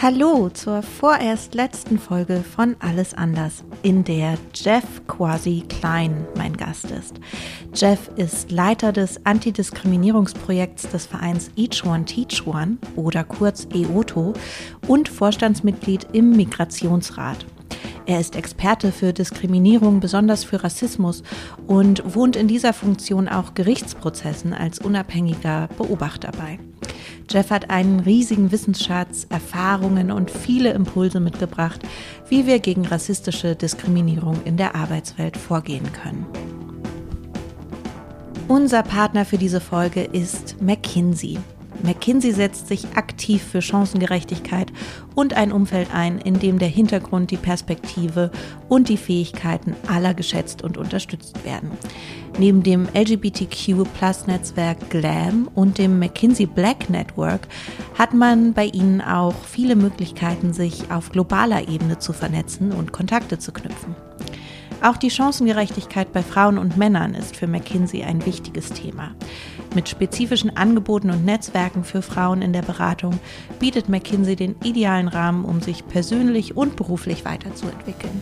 Hallo zur vorerst letzten Folge von Alles anders, in der Jeff quasi Klein mein Gast ist. Jeff ist Leiter des Antidiskriminierungsprojekts des Vereins Each One Teach One oder kurz EOTO und Vorstandsmitglied im Migrationsrat. Er ist Experte für Diskriminierung, besonders für Rassismus und wohnt in dieser Funktion auch Gerichtsprozessen als unabhängiger Beobachter bei. Jeff hat einen riesigen Wissensschatz, Erfahrungen und viele Impulse mitgebracht, wie wir gegen rassistische Diskriminierung in der Arbeitswelt vorgehen können. Unser Partner für diese Folge ist McKinsey. McKinsey setzt sich aktiv für Chancengerechtigkeit und ein Umfeld ein, in dem der Hintergrund, die Perspektive und die Fähigkeiten aller geschätzt und unterstützt werden. Neben dem LGBTQ-Plus-Netzwerk GLAM und dem McKinsey Black Network hat man bei ihnen auch viele Möglichkeiten, sich auf globaler Ebene zu vernetzen und Kontakte zu knüpfen. Auch die Chancengerechtigkeit bei Frauen und Männern ist für McKinsey ein wichtiges Thema. Mit spezifischen Angeboten und Netzwerken für Frauen in der Beratung bietet McKinsey den idealen Rahmen, um sich persönlich und beruflich weiterzuentwickeln.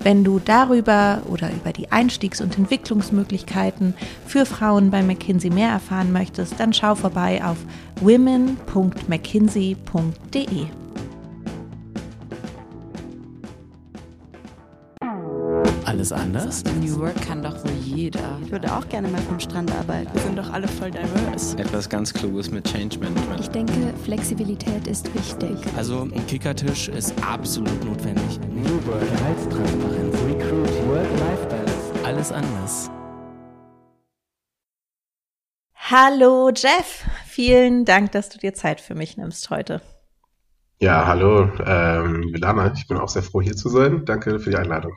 Wenn du darüber oder über die Einstiegs- und Entwicklungsmöglichkeiten für Frauen bei McKinsey mehr erfahren möchtest, dann schau vorbei auf women.mckinsey.de. Alles anders? New Work kann doch wohl jeder. Ich würde auch gerne mal vom Strand arbeiten. Wir sind doch alle voll diverse. Etwas ganz Kluges mit Change Management. Ich denke, Flexibilität ist wichtig. Also ein Kickertisch ist absolut notwendig. New Work, Gehaltstransparenz, Recruiting, Work-Life-Balance. Alles anders. Hallo Jeff, vielen Dank, dass du dir Zeit für mich nimmst heute. Ja, hallo, ähm, Milana, ich bin auch sehr froh hier zu sein. Danke für die Einladung.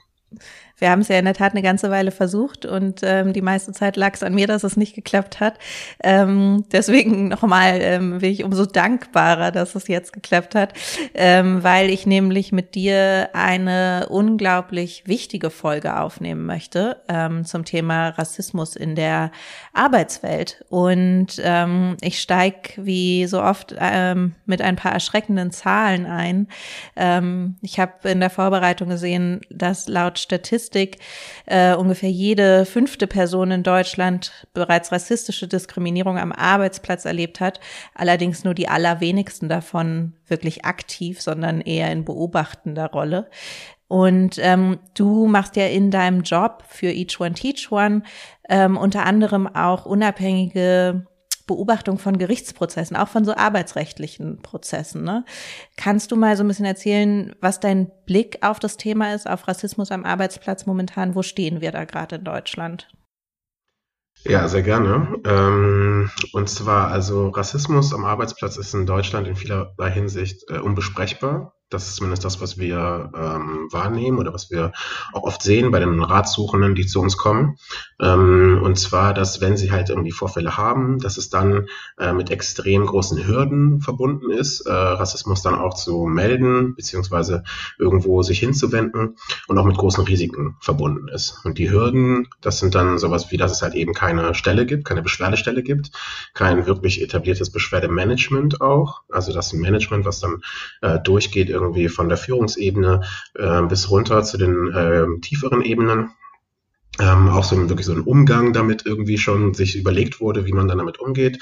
Wir haben es ja in der Tat eine ganze Weile versucht und ähm, die meiste Zeit lag es an mir, dass es nicht geklappt hat. Ähm, deswegen nochmal ähm, bin ich umso dankbarer, dass es jetzt geklappt hat, ähm, weil ich nämlich mit dir eine unglaublich wichtige Folge aufnehmen möchte ähm, zum Thema Rassismus in der Arbeitswelt. Und ähm, ich steig wie so oft ähm, mit ein paar erschreckenden Zahlen ein. Ähm, ich habe in der Vorbereitung gesehen, dass laut Statistik äh, ungefähr jede fünfte Person in Deutschland bereits rassistische Diskriminierung am Arbeitsplatz erlebt hat. Allerdings nur die allerwenigsten davon wirklich aktiv, sondern eher in beobachtender Rolle. Und ähm, du machst ja in deinem Job für Each One Teach One ähm, unter anderem auch unabhängige Beobachtung von Gerichtsprozessen, auch von so arbeitsrechtlichen Prozessen. Ne? Kannst du mal so ein bisschen erzählen, was dein Blick auf das Thema ist, auf Rassismus am Arbeitsplatz momentan? Wo stehen wir da gerade in Deutschland? Ja, sehr gerne. Ähm, und zwar, also Rassismus am Arbeitsplatz ist in Deutschland in vielerlei Hinsicht äh, unbesprechbar. Das ist zumindest das, was wir ähm, wahrnehmen oder was wir auch oft sehen bei den Ratsuchenden, die zu uns kommen. Ähm, und zwar, dass wenn sie halt irgendwie Vorfälle haben, dass es dann äh, mit extrem großen Hürden verbunden ist, äh, Rassismus dann auch zu melden, beziehungsweise irgendwo sich hinzuwenden und auch mit großen Risiken verbunden ist. Und die Hürden, das sind dann sowas wie, dass es halt eben keine Stelle gibt, keine Beschwerdestelle gibt, kein wirklich etabliertes Beschwerdemanagement auch. Also das Management, was dann äh, durchgeht, irgendwie von der Führungsebene äh, bis runter zu den äh, tieferen Ebenen ähm, auch so ein, wirklich so ein Umgang damit irgendwie schon sich überlegt wurde, wie man dann damit umgeht.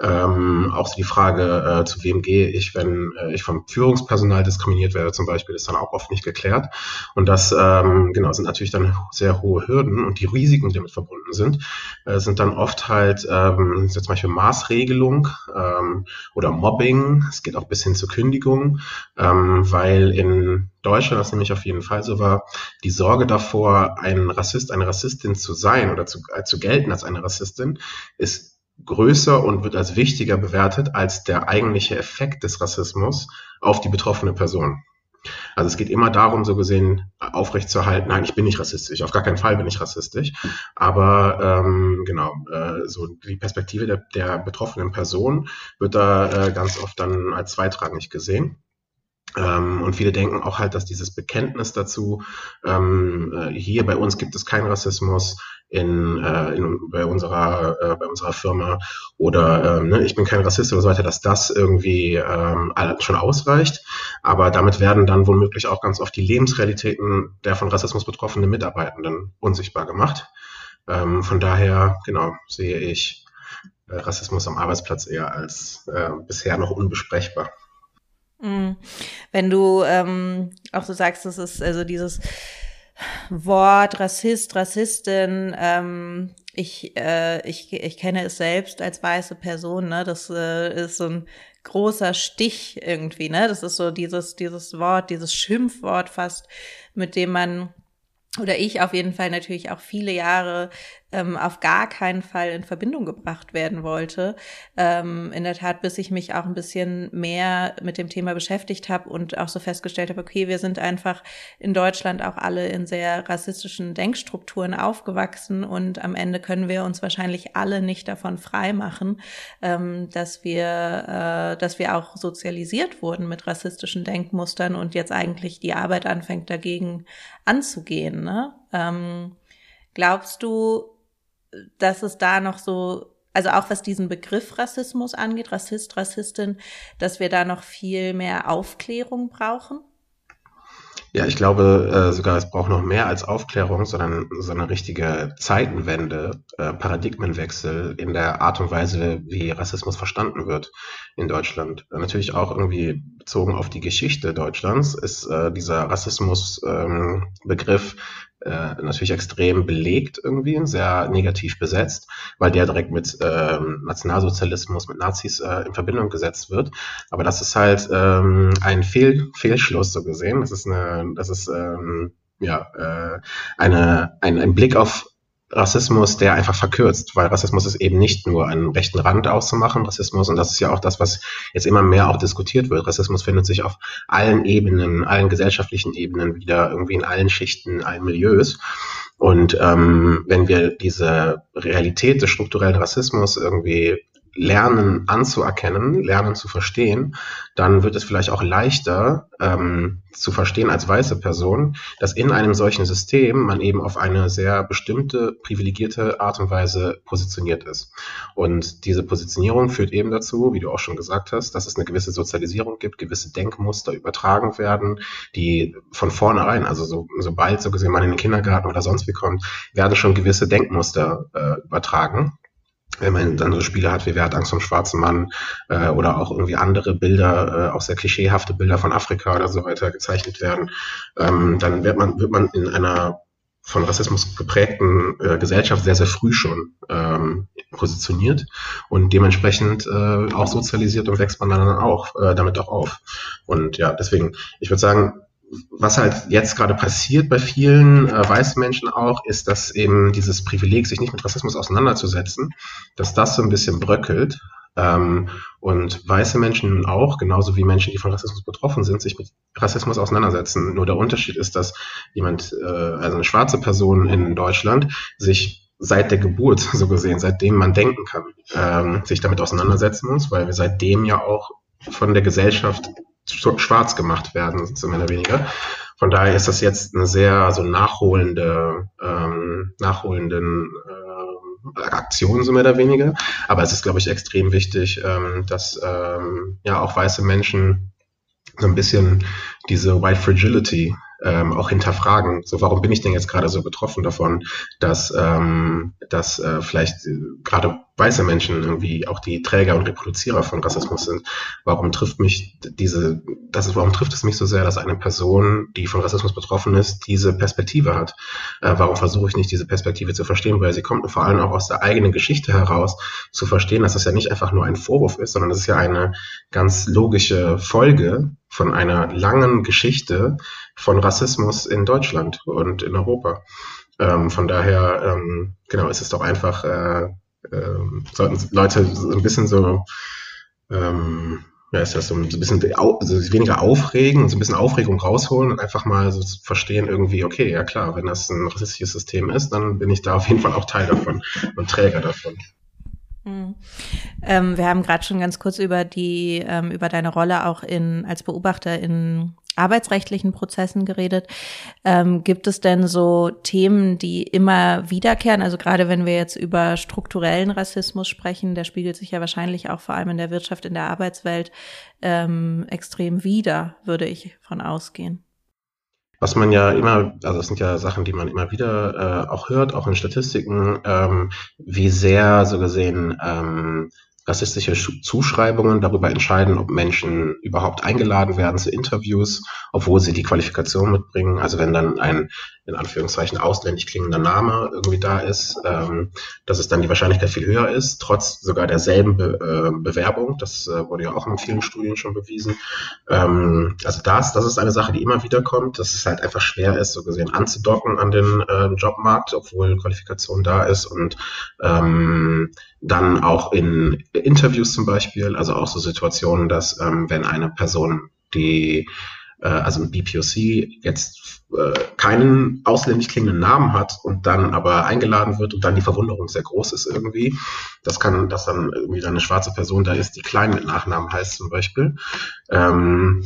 Ähm, auch so die Frage, äh, zu wem gehe ich, wenn äh, ich vom Führungspersonal diskriminiert werde zum Beispiel, ist dann auch oft nicht geklärt. Und das ähm, genau sind natürlich dann sehr hohe Hürden und die Risiken, die damit verbunden sind, äh, sind dann oft halt ähm, zum Beispiel Maßregelung ähm, oder Mobbing. Es geht auch bis hin zur Kündigung, ähm, weil in Deutschland das nämlich auf jeden Fall so war, die Sorge davor, ein Rassist, eine Rassistin zu sein oder zu, äh, zu gelten als eine Rassistin, ist größer und wird als wichtiger bewertet als der eigentliche Effekt des Rassismus auf die betroffene Person. Also es geht immer darum, so gesehen aufrechtzuerhalten, nein, ich bin nicht rassistisch, auf gar keinen Fall bin ich rassistisch, aber ähm, genau, äh, so die Perspektive der, der betroffenen Person wird da äh, ganz oft dann als zweitrangig gesehen. Ähm, und viele denken auch halt, dass dieses Bekenntnis dazu, ähm, äh, hier bei uns gibt es keinen Rassismus in, äh, in, bei, unserer, äh, bei unserer Firma oder ähm, ne, ich bin kein Rassist oder so weiter, dass das irgendwie ähm, schon ausreicht. Aber damit werden dann womöglich auch ganz oft die Lebensrealitäten der von Rassismus betroffenen Mitarbeitenden unsichtbar gemacht. Ähm, von daher, genau, sehe ich äh, Rassismus am Arbeitsplatz eher als äh, bisher noch unbesprechbar. Mhm. Wenn du ähm, auch so sagst, das ist also dieses Wort Rassist, Rassistin, ähm, ich, äh, ich, ich kenne es selbst als weiße Person, ne? Das äh, ist so ein großer Stich irgendwie, ne? Das ist so dieses, dieses Wort, dieses Schimpfwort fast, mit dem man oder ich auf jeden Fall natürlich auch viele Jahre ähm, auf gar keinen Fall in Verbindung gebracht werden wollte. Ähm, in der Tat, bis ich mich auch ein bisschen mehr mit dem Thema beschäftigt habe und auch so festgestellt habe, okay, wir sind einfach in Deutschland auch alle in sehr rassistischen Denkstrukturen aufgewachsen und am Ende können wir uns wahrscheinlich alle nicht davon frei machen, ähm, dass wir, äh, dass wir auch sozialisiert wurden mit rassistischen Denkmustern und jetzt eigentlich die Arbeit anfängt dagegen anzugehen. Ne? Ähm, glaubst du, dass es da noch so, also auch was diesen Begriff Rassismus angeht, Rassist, Rassistin, dass wir da noch viel mehr Aufklärung brauchen? Ja, ich glaube äh, sogar, es braucht noch mehr als Aufklärung, sondern so eine richtige Zeitenwende, äh, Paradigmenwechsel in der Art und Weise, wie Rassismus verstanden wird in Deutschland. Natürlich auch irgendwie bezogen auf die Geschichte Deutschlands ist äh, dieser Rassismus-Begriff ähm, äh, natürlich extrem belegt irgendwie, sehr negativ besetzt, weil der direkt mit ähm, Nationalsozialismus, mit Nazis äh, in Verbindung gesetzt wird. Aber das ist halt ähm, ein Fehl, Fehlschluss so gesehen. Das ist eine, das ist ähm, ja äh, eine, ein, ein Blick auf Rassismus, der einfach verkürzt, weil Rassismus ist eben nicht nur einen rechten Rand auszumachen, Rassismus, und das ist ja auch das, was jetzt immer mehr auch diskutiert wird. Rassismus findet sich auf allen Ebenen, allen gesellschaftlichen Ebenen wieder, irgendwie in allen Schichten, allen Milieus. Und ähm, wenn wir diese Realität des strukturellen Rassismus irgendwie lernen anzuerkennen, lernen zu verstehen, dann wird es vielleicht auch leichter ähm, zu verstehen als weiße Person, dass in einem solchen System man eben auf eine sehr bestimmte, privilegierte Art und Weise positioniert ist. Und diese Positionierung führt eben dazu, wie du auch schon gesagt hast, dass es eine gewisse Sozialisierung gibt, gewisse Denkmuster übertragen werden, die von vornherein, also so, sobald so gesehen man in den Kindergarten oder sonst wie kommt, werden schon gewisse Denkmuster äh, übertragen wenn man dann so Spiele hat wie Wer hat Angst vom schwarzen Mann äh, oder auch irgendwie andere Bilder, äh, auch sehr klischeehafte Bilder von Afrika oder so weiter gezeichnet werden, ähm, dann wird man, wird man in einer von Rassismus geprägten äh, Gesellschaft sehr, sehr früh schon ähm, positioniert und dementsprechend äh, auch sozialisiert und wächst man dann auch äh, damit auch auf. Und ja, deswegen, ich würde sagen, was halt jetzt gerade passiert bei vielen äh, weißen Menschen auch, ist, dass eben dieses Privileg, sich nicht mit Rassismus auseinanderzusetzen, dass das so ein bisschen bröckelt. Ähm, und weiße Menschen auch, genauso wie Menschen, die von Rassismus betroffen sind, sich mit Rassismus auseinandersetzen. Nur der Unterschied ist, dass jemand, äh, also eine schwarze Person in Deutschland, sich seit der Geburt, so gesehen, seitdem man denken kann, ähm, sich damit auseinandersetzen muss, weil wir seitdem ja auch von der Gesellschaft schwarz gemacht werden, so mehr oder weniger. Von daher ist das jetzt eine sehr so nachholende, ähm, nachholenden äh, Aktion, so mehr oder weniger. Aber es ist, glaube ich, extrem wichtig, ähm, dass ähm, ja auch weiße Menschen so ein bisschen diese White Fragility ähm, auch hinterfragen. So, warum bin ich denn jetzt gerade so betroffen davon, dass, ähm, dass äh, vielleicht äh, gerade weiße Menschen irgendwie auch die Träger und Reproduzierer von Rassismus sind? Warum trifft mich diese, das ist, warum trifft es mich so sehr, dass eine Person, die von Rassismus betroffen ist, diese Perspektive hat? Äh, warum versuche ich nicht, diese Perspektive zu verstehen? Weil sie kommt vor allem auch aus der eigenen Geschichte heraus, zu verstehen, dass das ja nicht einfach nur ein Vorwurf ist, sondern es ist ja eine ganz logische Folge von einer langen Geschichte von Rassismus in Deutschland und in Europa. Ähm, von daher, ähm, genau, ist es doch einfach, äh, äh, sollten Leute so ein bisschen so, ähm, ja, ist das so ein bisschen also weniger aufregen so ein bisschen Aufregung rausholen und einfach mal so verstehen irgendwie, okay, ja klar, wenn das ein rassistisches System ist, dann bin ich da auf jeden Fall auch Teil davon und Träger davon. Mhm. Ähm, wir haben gerade schon ganz kurz über die ähm, über deine Rolle auch in als Beobachter in arbeitsrechtlichen Prozessen geredet. Ähm, gibt es denn so Themen, die immer wiederkehren? Also gerade wenn wir jetzt über strukturellen Rassismus sprechen, der spiegelt sich ja wahrscheinlich auch vor allem in der Wirtschaft, in der Arbeitswelt ähm, extrem wider, würde ich von ausgehen. Was man ja immer, also das sind ja Sachen, die man immer wieder äh, auch hört, auch in Statistiken, ähm, wie sehr so gesehen ähm, rassistische Zuschreibungen darüber entscheiden, ob Menschen überhaupt eingeladen werden zu Interviews, obwohl sie die Qualifikation mitbringen. Also wenn dann ein in Anführungszeichen ausländisch klingender Name irgendwie da ist, ähm, dass es dann die Wahrscheinlichkeit viel höher ist, trotz sogar derselben Be äh, Bewerbung. Das äh, wurde ja auch in vielen Studien schon bewiesen. Ähm, also das, das ist eine Sache, die immer wieder kommt, dass es halt einfach schwer ist, so gesehen anzudocken an den äh, Jobmarkt, obwohl Qualifikation da ist und ähm, dann auch in Interviews zum Beispiel, also auch so Situationen, dass ähm, wenn eine Person die also ein BPOC jetzt äh, keinen ausländisch klingenden Namen hat und dann aber eingeladen wird und dann die Verwunderung sehr groß ist irgendwie. Das kann, dass dann irgendwie dann eine schwarze Person da ist, die klein mit Nachnamen heißt zum Beispiel. Ähm,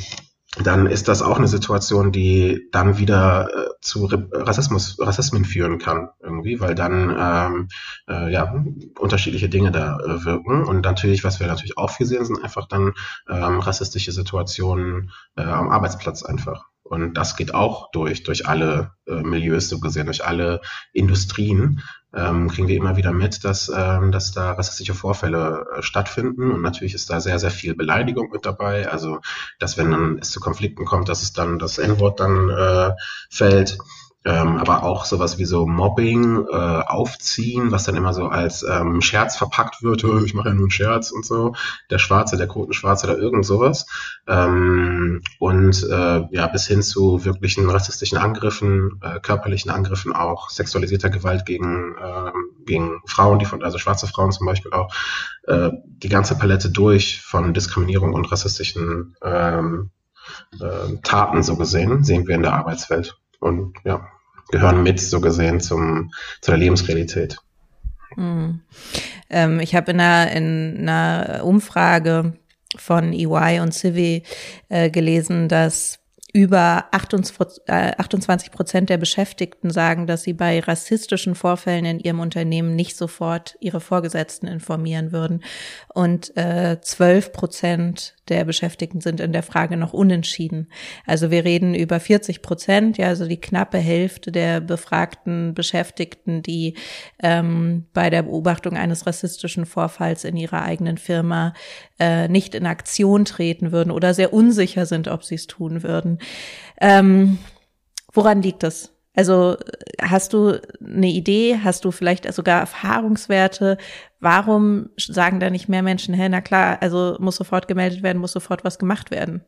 dann ist das auch eine Situation, die dann wieder äh, zu Rassismus, Rassismen führen kann irgendwie, weil dann ähm, äh, ja unterschiedliche Dinge da äh, wirken und natürlich, was wir natürlich auch viel sehen, sind einfach dann ähm, rassistische Situationen äh, am Arbeitsplatz einfach. Und das geht auch durch, durch alle äh, Milieus so gesehen, durch alle Industrien. Ähm, kriegen wir immer wieder mit, dass, ähm, dass da rassistische Vorfälle äh, stattfinden. Und natürlich ist da sehr, sehr viel Beleidigung mit dabei. Also, dass wenn dann es zu Konflikten kommt, dass es dann das N-Wort dann äh, fällt ähm, aber auch sowas wie so Mobbing, äh, Aufziehen, was dann immer so als ähm, Scherz verpackt wird, ich mache ja nur einen Scherz und so, der Schwarze, der Kotenschwarze oder irgend sowas. Ähm, und äh, ja, bis hin zu wirklichen rassistischen Angriffen, äh, körperlichen Angriffen auch, sexualisierter Gewalt gegen, äh, gegen Frauen, die von, also schwarze Frauen zum Beispiel auch, äh, die ganze Palette durch von Diskriminierung und rassistischen ähm, äh, Taten so gesehen, sehen wir in der Arbeitswelt. Und ja, gehören mit, so gesehen, zum, zu der Lebensrealität. Hm. Ähm, ich habe in einer, in einer Umfrage von EY und Civi äh, gelesen, dass über 28 äh, Prozent der Beschäftigten sagen, dass sie bei rassistischen Vorfällen in ihrem Unternehmen nicht sofort ihre Vorgesetzten informieren würden. Und äh, 12 Prozent der Beschäftigten sind in der Frage noch unentschieden. Also wir reden über 40 Prozent, ja, also die knappe Hälfte der befragten Beschäftigten, die ähm, bei der Beobachtung eines rassistischen Vorfalls in ihrer eigenen Firma äh, nicht in Aktion treten würden oder sehr unsicher sind, ob sie es tun würden. Ähm, woran liegt das? Also hast du eine Idee, hast du vielleicht sogar Erfahrungswerte? Warum sagen da nicht mehr Menschen, hä, na klar, also muss sofort gemeldet werden, muss sofort was gemacht werden?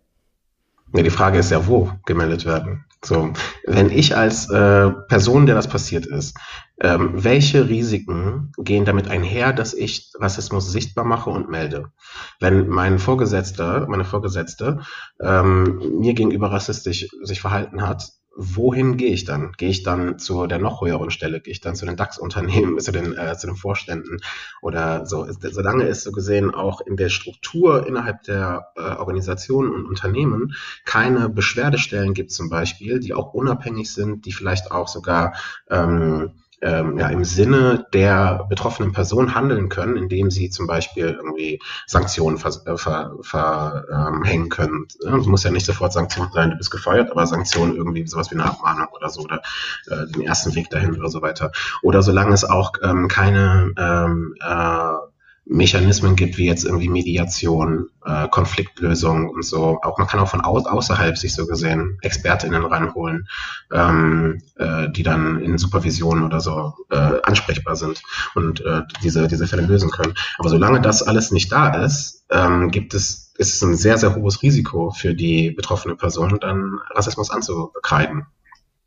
Ja, die Frage ist ja, wo gemeldet werden. So, wenn ich als äh, Person, der das passiert ist, ähm, welche Risiken gehen damit einher, dass ich Rassismus sichtbar mache und melde? Wenn mein Vorgesetzter, meine Vorgesetzte ähm, mir gegenüber rassistisch sich verhalten hat, wohin gehe ich dann? Gehe ich dann zu der noch höheren Stelle? Gehe ich dann zu den DAX-Unternehmen, zu den, äh, zu den Vorständen oder so? Solange es so gesehen auch in der Struktur innerhalb der äh, Organisationen und Unternehmen keine Beschwerdestellen gibt zum Beispiel, die auch unabhängig sind, die vielleicht auch sogar ähm, ähm, ja, im Sinne der betroffenen Person handeln können, indem sie zum Beispiel irgendwie Sanktionen verhängen ver, ver, ähm, können. Es muss ja nicht sofort Sanktionen sein, du bist gefeuert, aber Sanktionen irgendwie sowas wie eine Abmahnung oder so oder äh, den ersten Weg dahin oder so weiter. Oder solange es auch ähm, keine ähm, äh, Mechanismen gibt, wie jetzt irgendwie Mediation, äh, Konfliktlösung und so. Auch man kann auch von au außerhalb sich so gesehen ExpertInnen ranholen, ähm, äh, die dann in Supervision oder so äh, ansprechbar sind und äh, diese, diese Fälle lösen können. Aber solange das alles nicht da ist, ähm, gibt es, ist es ein sehr, sehr hohes Risiko für die betroffene Person, dann Rassismus anzukreiden.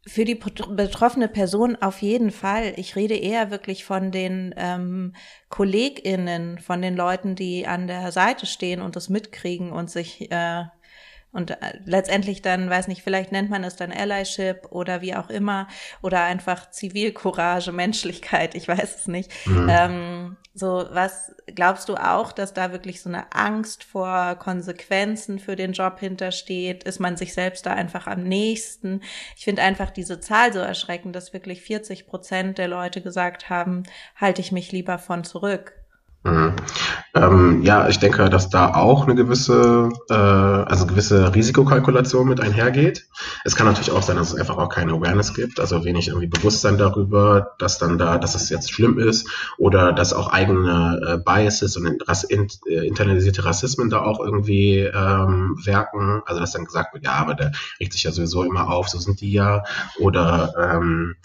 Für die betroffene Person auf jeden Fall. Ich rede eher wirklich von den ähm, KollegInnen, von den Leuten, die an der Seite stehen und das mitkriegen und sich äh, und äh, letztendlich dann, weiß nicht, vielleicht nennt man es dann Allyship oder wie auch immer oder einfach Zivilcourage, Menschlichkeit, ich weiß es nicht. Mhm. Ähm, So, was glaubst du auch, dass da wirklich so eine Angst vor Konsequenzen für den Job hintersteht? Ist man sich selbst da einfach am nächsten? Ich finde einfach diese Zahl so erschreckend, dass wirklich 40 Prozent der Leute gesagt haben, halte ich mich lieber von zurück. Mhm. Ähm, ja, ich denke, dass da auch eine gewisse, äh, also gewisse Risikokalkulation mit einhergeht. Es kann natürlich auch sein, dass es einfach auch keine Awareness gibt, also wenig irgendwie Bewusstsein darüber, dass dann da, dass es jetzt schlimm ist oder dass auch eigene äh, Biases und Rass, in, äh, internalisierte Rassismen da auch irgendwie ähm, werken. Also dass dann gesagt wird, ja, aber der regt sich ja sowieso immer auf, so sind die ja. Oder ähm,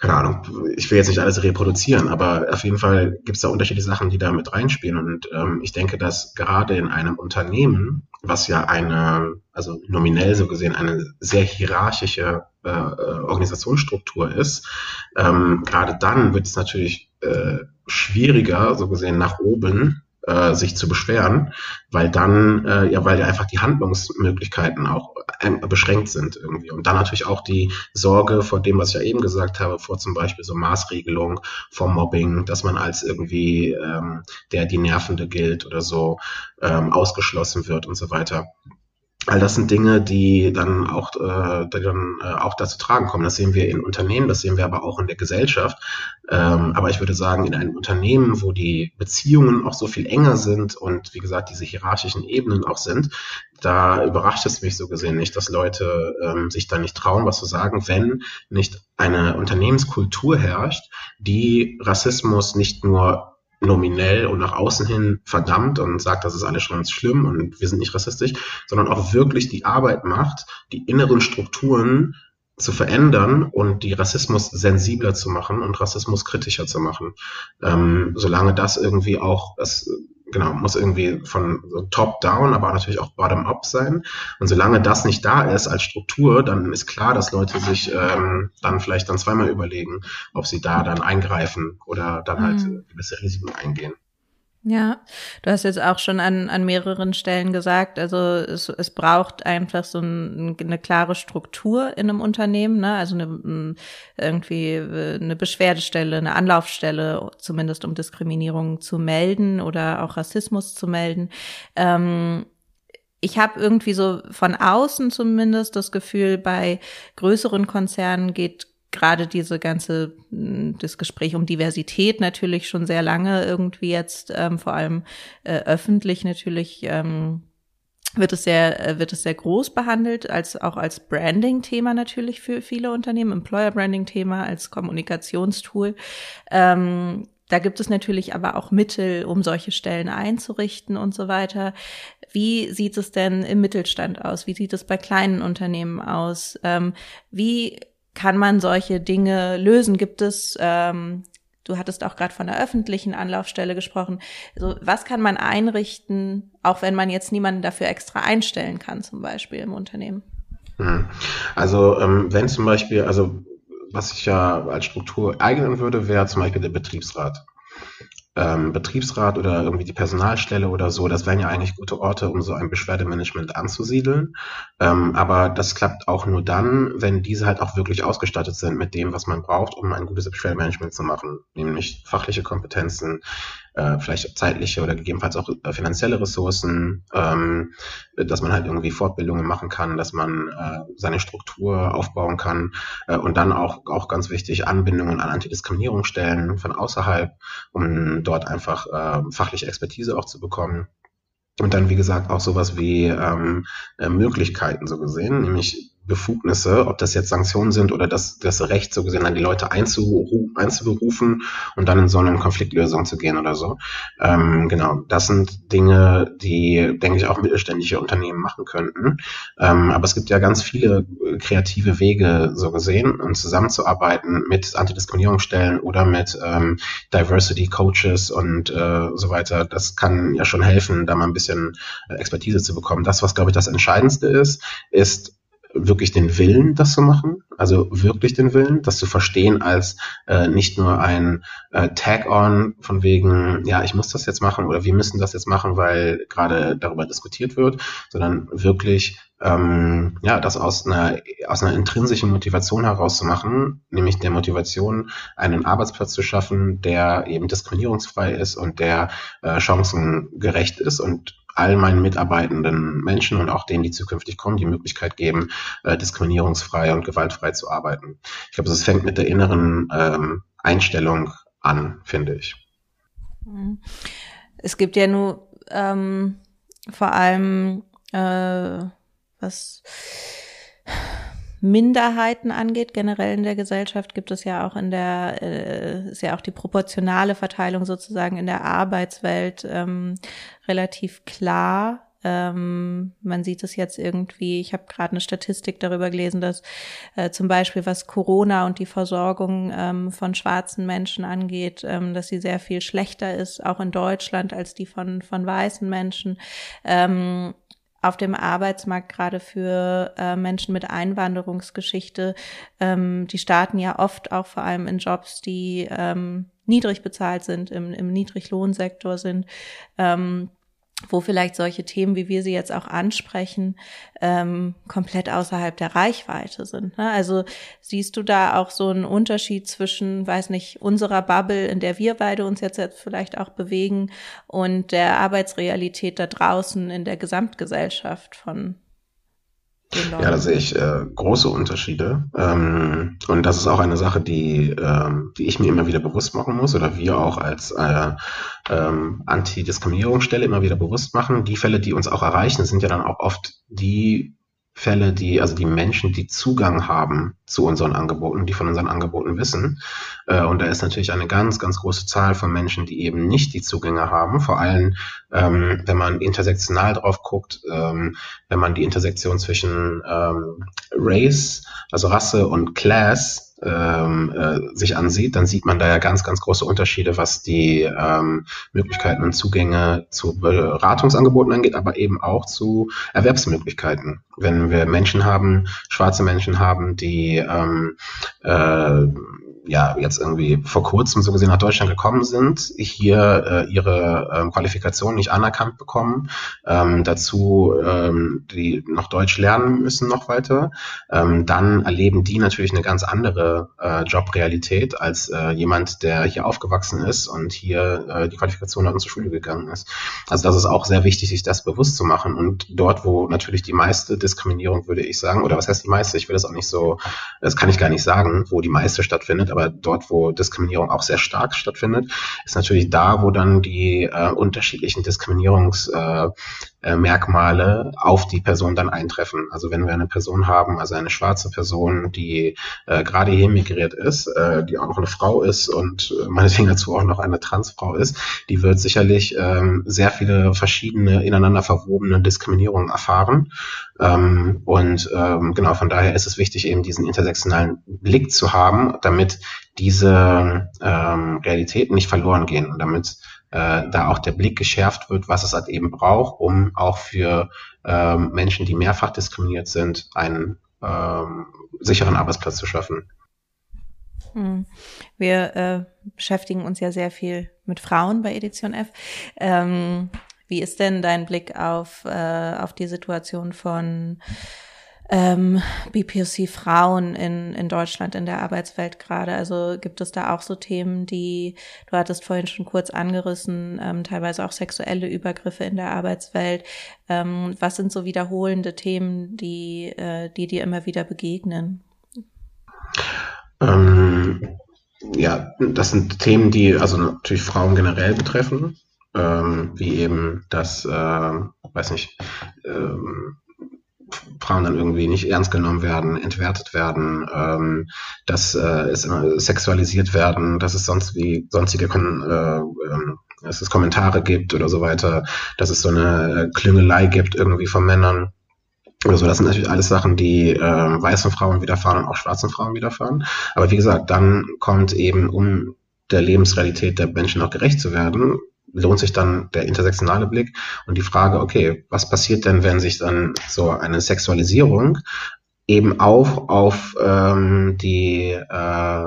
keine Ahnung, ich will jetzt nicht alles reproduzieren, aber auf jeden Fall gibt es da unterschiedliche Sachen, die da mit reinspielen. Und ähm, ich denke, dass gerade in einem Unternehmen, was ja eine, also nominell so gesehen, eine sehr hierarchische äh, äh Organisationsstruktur ist, ähm, gerade dann wird es natürlich äh, schwieriger, so gesehen, nach oben äh, sich zu beschweren, weil dann, äh, ja, weil ja einfach die Handlungsmöglichkeiten auch äh, beschränkt sind irgendwie. Und dann natürlich auch die Sorge vor dem, was ich ja eben gesagt habe, vor zum Beispiel so Maßregelung, vor Mobbing, dass man als irgendwie ähm, der die Nervende gilt oder so ähm, ausgeschlossen wird und so weiter. All das sind Dinge, die dann auch, äh, die dann äh, auch dazu tragen kommen. Das sehen wir in Unternehmen, das sehen wir aber auch in der Gesellschaft. Ähm, aber ich würde sagen, in einem Unternehmen, wo die Beziehungen auch so viel enger sind und wie gesagt diese hierarchischen Ebenen auch sind, da überrascht es mich so gesehen nicht, dass Leute ähm, sich da nicht trauen, was zu sagen, wenn nicht eine Unternehmenskultur herrscht, die Rassismus nicht nur nominell und nach außen hin verdammt und sagt, das ist alles schon ganz schlimm und wir sind nicht rassistisch, sondern auch wirklich die Arbeit macht, die inneren Strukturen zu verändern und die Rassismus sensibler zu machen und Rassismus kritischer zu machen. Ähm, solange das irgendwie auch, das genau, muss irgendwie von so top-down, aber natürlich auch bottom-up sein. Und solange das nicht da ist als Struktur, dann ist klar, dass Leute sich ähm, dann vielleicht dann zweimal überlegen, ob sie da dann eingreifen oder dann halt mhm. gewisse Risiken eingehen. Ja, du hast jetzt auch schon an, an mehreren Stellen gesagt, also es, es braucht einfach so ein, eine klare Struktur in einem Unternehmen, ne? also eine, irgendwie eine Beschwerdestelle, eine Anlaufstelle, zumindest um Diskriminierung zu melden oder auch Rassismus zu melden. Ähm, ich habe irgendwie so von außen zumindest das Gefühl, bei größeren Konzernen geht gerade diese ganze, hm, das Gespräch um Diversität natürlich schon sehr lange irgendwie jetzt, ähm, vor allem äh, öffentlich natürlich, ähm, wird es sehr, äh, wird es sehr groß behandelt, als auch als Branding-Thema natürlich für viele Unternehmen, Employer-Branding-Thema, als Kommunikationstool. Ähm, da gibt es natürlich aber auch Mittel, um solche Stellen einzurichten und so weiter. Wie sieht es denn im Mittelstand aus? Wie sieht es bei kleinen Unternehmen aus? Ähm, wie kann man solche Dinge lösen? Gibt es, ähm, du hattest auch gerade von der öffentlichen Anlaufstelle gesprochen, also was kann man einrichten, auch wenn man jetzt niemanden dafür extra einstellen kann, zum Beispiel im Unternehmen? Mhm. Also ähm, wenn zum Beispiel, also was ich ja als Struktur eignen würde, wäre zum Beispiel der Betriebsrat ähm, Betriebsrat oder irgendwie die Personalstelle oder so, das wären ja eigentlich gute Orte, um so ein Beschwerdemanagement anzusiedeln. Ähm, aber das klappt auch nur dann, wenn diese halt auch wirklich ausgestattet sind mit dem, was man braucht, um ein gutes Beschwerdemanagement zu machen, nämlich fachliche Kompetenzen, äh, vielleicht zeitliche oder gegebenenfalls auch äh, finanzielle Ressourcen, ähm, dass man halt irgendwie Fortbildungen machen kann, dass man äh, seine Struktur aufbauen kann äh, und dann auch, auch ganz wichtig Anbindungen an Antidiskriminierungsstellen von außerhalb, um dort einfach äh, fachliche Expertise auch zu bekommen. Und dann, wie gesagt, auch sowas wie ähm, äh, Möglichkeiten so gesehen, nämlich Befugnisse, ob das jetzt Sanktionen sind oder das, das Recht, so gesehen, an die Leute einzuberufen, einzuberufen und dann in so eine Konfliktlösung zu gehen oder so. Ähm, genau, das sind Dinge, die, denke ich, auch mittelständische Unternehmen machen könnten. Ähm, aber es gibt ja ganz viele kreative Wege, so gesehen, um zusammenzuarbeiten mit Antidiskriminierungsstellen oder mit ähm, Diversity Coaches und äh, so weiter. Das kann ja schon helfen, da mal ein bisschen Expertise zu bekommen. Das, was, glaube ich, das Entscheidendste ist, ist wirklich den Willen, das zu machen, also wirklich den Willen, das zu verstehen als äh, nicht nur ein äh, Tag-on von wegen, ja, ich muss das jetzt machen oder wir müssen das jetzt machen, weil gerade darüber diskutiert wird, sondern wirklich ähm, ja, das aus einer, aus einer intrinsischen Motivation herauszumachen, nämlich der Motivation, einen Arbeitsplatz zu schaffen, der eben diskriminierungsfrei ist und der äh, chancengerecht ist und all meinen mitarbeitenden Menschen und auch denen, die zukünftig kommen, die Möglichkeit geben, äh, diskriminierungsfrei und gewaltfrei zu arbeiten. Ich glaube, es fängt mit der inneren ähm, Einstellung an, finde ich. Es gibt ja nur ähm, vor allem äh, was Minderheiten angeht, generell in der Gesellschaft gibt es ja auch in der, äh, ist ja auch die proportionale Verteilung sozusagen in der Arbeitswelt ähm, relativ klar. Ähm, man sieht es jetzt irgendwie, ich habe gerade eine Statistik darüber gelesen, dass äh, zum Beispiel was Corona und die Versorgung ähm, von schwarzen Menschen angeht, ähm, dass sie sehr viel schlechter ist, auch in Deutschland, als die von, von weißen Menschen. Auf dem Arbeitsmarkt gerade für äh, Menschen mit Einwanderungsgeschichte, ähm, die starten ja oft auch vor allem in Jobs, die ähm, niedrig bezahlt sind, im, im Niedriglohnsektor sind. Ähm, wo vielleicht solche Themen, wie wir sie jetzt auch ansprechen, ähm, komplett außerhalb der Reichweite sind. Ne? Also siehst du da auch so einen Unterschied zwischen, weiß nicht, unserer Bubble, in der wir beide uns jetzt, jetzt vielleicht auch bewegen, und der Arbeitsrealität da draußen in der Gesamtgesellschaft von ja, da sehe ich äh, große Unterschiede. Ähm, und das ist auch eine Sache, die, ähm, die ich mir immer wieder bewusst machen muss oder wir auch als äh, ähm, Antidiskriminierungsstelle immer wieder bewusst machen. Die Fälle, die uns auch erreichen, sind ja dann auch oft die Fälle, die, also die Menschen, die Zugang haben zu unseren Angeboten, die von unseren Angeboten wissen. Äh, und da ist natürlich eine ganz, ganz große Zahl von Menschen, die eben nicht die Zugänge haben. Vor allem, ähm, wenn man intersektional drauf guckt, ähm, wenn man die Intersektion zwischen ähm, Race, also Rasse und Class ähm, äh, sich ansieht, dann sieht man da ja ganz, ganz große Unterschiede, was die ähm, Möglichkeiten und Zugänge zu Beratungsangeboten angeht, aber eben auch zu Erwerbsmöglichkeiten. Wenn wir Menschen haben, schwarze Menschen haben, die ähm, äh, ja jetzt irgendwie vor kurzem so gesehen nach Deutschland gekommen sind, hier äh, ihre ähm, Qualifikation nicht anerkannt bekommen, ähm, dazu ähm, die noch Deutsch lernen müssen noch weiter, ähm, dann erleben die natürlich eine ganz andere äh, Jobrealität als äh, jemand, der hier aufgewachsen ist und hier äh, die Qualifikation hat und zur Schule gegangen ist. Also das ist auch sehr wichtig, sich das bewusst zu machen und dort, wo natürlich die meiste Diskriminierung, würde ich sagen, oder was heißt die meiste, ich will das auch nicht so, das kann ich gar nicht sagen, wo die meiste stattfindet, aber aber dort, wo Diskriminierung auch sehr stark stattfindet, ist natürlich da, wo dann die äh, unterschiedlichen Diskriminierungsmerkmale äh, äh, auf die Person dann eintreffen. Also wenn wir eine Person haben, also eine schwarze Person, die äh, gerade hier migriert ist, äh, die auch noch eine Frau ist und äh, meinetwegen dazu auch noch eine Transfrau ist, die wird sicherlich ähm, sehr viele verschiedene ineinander verwobene Diskriminierungen erfahren. Ähm, und ähm, genau, von daher ist es wichtig, eben diesen intersektionalen Blick zu haben, damit diese ähm, Realitäten nicht verloren gehen und damit äh, da auch der Blick geschärft wird, was es halt eben braucht, um auch für ähm, Menschen, die mehrfach diskriminiert sind, einen ähm, sicheren Arbeitsplatz zu schaffen. Hm. Wir äh, beschäftigen uns ja sehr viel mit Frauen bei Edition F. Ähm, wie ist denn dein Blick auf, äh, auf die Situation von ähm, BPOC-Frauen in, in Deutschland in der Arbeitswelt gerade? Also gibt es da auch so Themen, die, du hattest vorhin schon kurz angerissen, ähm, teilweise auch sexuelle Übergriffe in der Arbeitswelt. Ähm, was sind so wiederholende Themen, die, äh, die dir immer wieder begegnen? Ähm, ja, das sind Themen, die also natürlich Frauen generell betreffen ähm, wie eben das, äh, weiß nicht, ähm, Frauen dann irgendwie nicht ernst genommen werden, entwertet werden, ähm, dass äh, es immer sexualisiert werden, dass es sonst wie sonstige Kon äh, äh, dass es Kommentare gibt oder so weiter, dass es so eine Klüngelei gibt irgendwie von Männern oder so. Das sind natürlich alles Sachen, die äh, weißen Frauen widerfahren und auch schwarzen Frauen widerfahren. Aber wie gesagt, dann kommt eben, um der Lebensrealität der Menschen auch gerecht zu werden, lohnt sich dann der intersektionale Blick und die Frage, okay, was passiert denn, wenn sich dann so eine Sexualisierung eben auch auf ähm, die äh,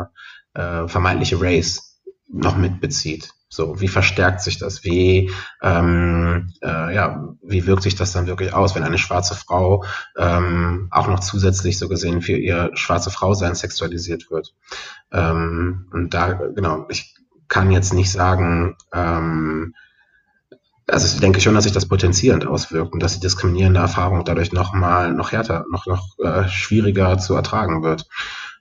äh, vermeintliche Race noch mitbezieht. So, wie verstärkt sich das? Wie, ähm, äh, ja, wie wirkt sich das dann wirklich aus, wenn eine schwarze Frau ähm, auch noch zusätzlich so gesehen für ihr schwarze Frau sein sexualisiert wird? Ähm, und da, genau, ich kann jetzt nicht sagen, ähm, also ich denke schon, dass sich das potenzierend auswirkt und dass die diskriminierende Erfahrung dadurch noch mal noch härter, noch noch äh, schwieriger zu ertragen wird.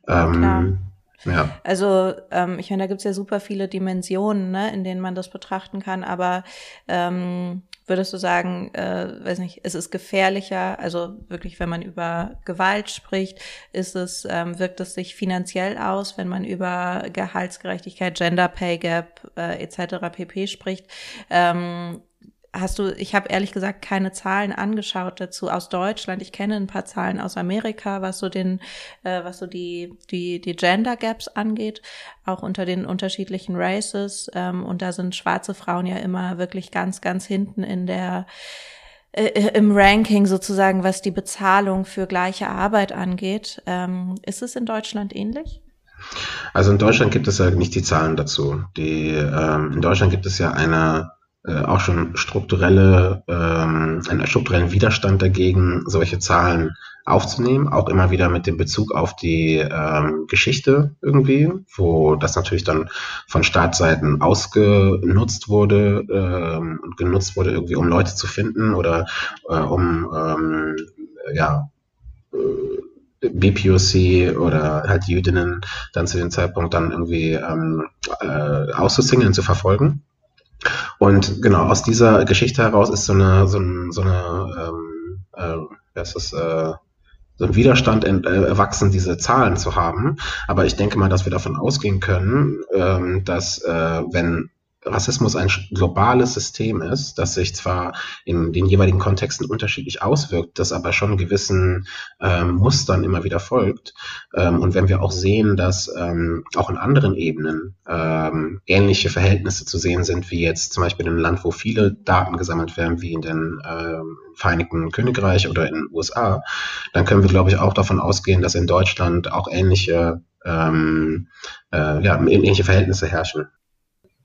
Ähm, ja. Also ähm, ich meine, da gibt's ja super viele Dimensionen, ne, in denen man das betrachten kann, aber ähm, würdest du sagen, äh, weiß nicht, ist es gefährlicher, also wirklich, wenn man über Gewalt spricht, ist es, ähm, wirkt es sich finanziell aus, wenn man über Gehaltsgerechtigkeit, Gender Pay Gap äh, etc. pp spricht? Ähm, hast du, ich habe ehrlich gesagt keine Zahlen angeschaut dazu aus Deutschland. Ich kenne ein paar Zahlen aus Amerika, was so den, äh, was so die die die Gender Gaps angeht, auch unter den unterschiedlichen Races. Ähm, und da sind schwarze Frauen ja immer wirklich ganz ganz hinten in der äh, äh im Ranking sozusagen, was die Bezahlung für gleiche Arbeit angeht. Ähm, ist es in Deutschland ähnlich? Also in Deutschland gibt es ja nicht die Zahlen dazu. Die, ähm, in Deutschland gibt es ja eine äh, auch schon strukturelle, ähm, einen strukturellen Widerstand dagegen, solche Zahlen aufzunehmen, auch immer wieder mit dem Bezug auf die ähm, Geschichte irgendwie, wo das natürlich dann von Staatsseiten ausgenutzt wurde ähm, genutzt wurde irgendwie, um Leute zu finden oder äh, um ähm, ja äh, BPOC oder halt Jüdinnen dann zu dem Zeitpunkt dann irgendwie ähm, äh, auszusingeln, zu verfolgen. Und genau, aus dieser Geschichte heraus ist so eine, so, ein, so eine, ähm, äh, ist, äh, so ein Widerstand äh, erwachsen, diese Zahlen zu haben. Aber ich denke mal, dass wir davon ausgehen können, ähm, dass äh, wenn Rassismus ein globales System ist, das sich zwar in den jeweiligen Kontexten unterschiedlich auswirkt, das aber schon gewissen ähm, Mustern immer wieder folgt. Ähm, und wenn wir auch sehen, dass ähm, auch in anderen Ebenen ähm, ähnliche Verhältnisse zu sehen sind, wie jetzt zum Beispiel in einem Land, wo viele Daten gesammelt werden, wie in den ähm, Vereinigten Königreich oder in den USA, dann können wir, glaube ich, auch davon ausgehen, dass in Deutschland auch ähnliche ähm, äh, ja, ähnliche Verhältnisse herrschen.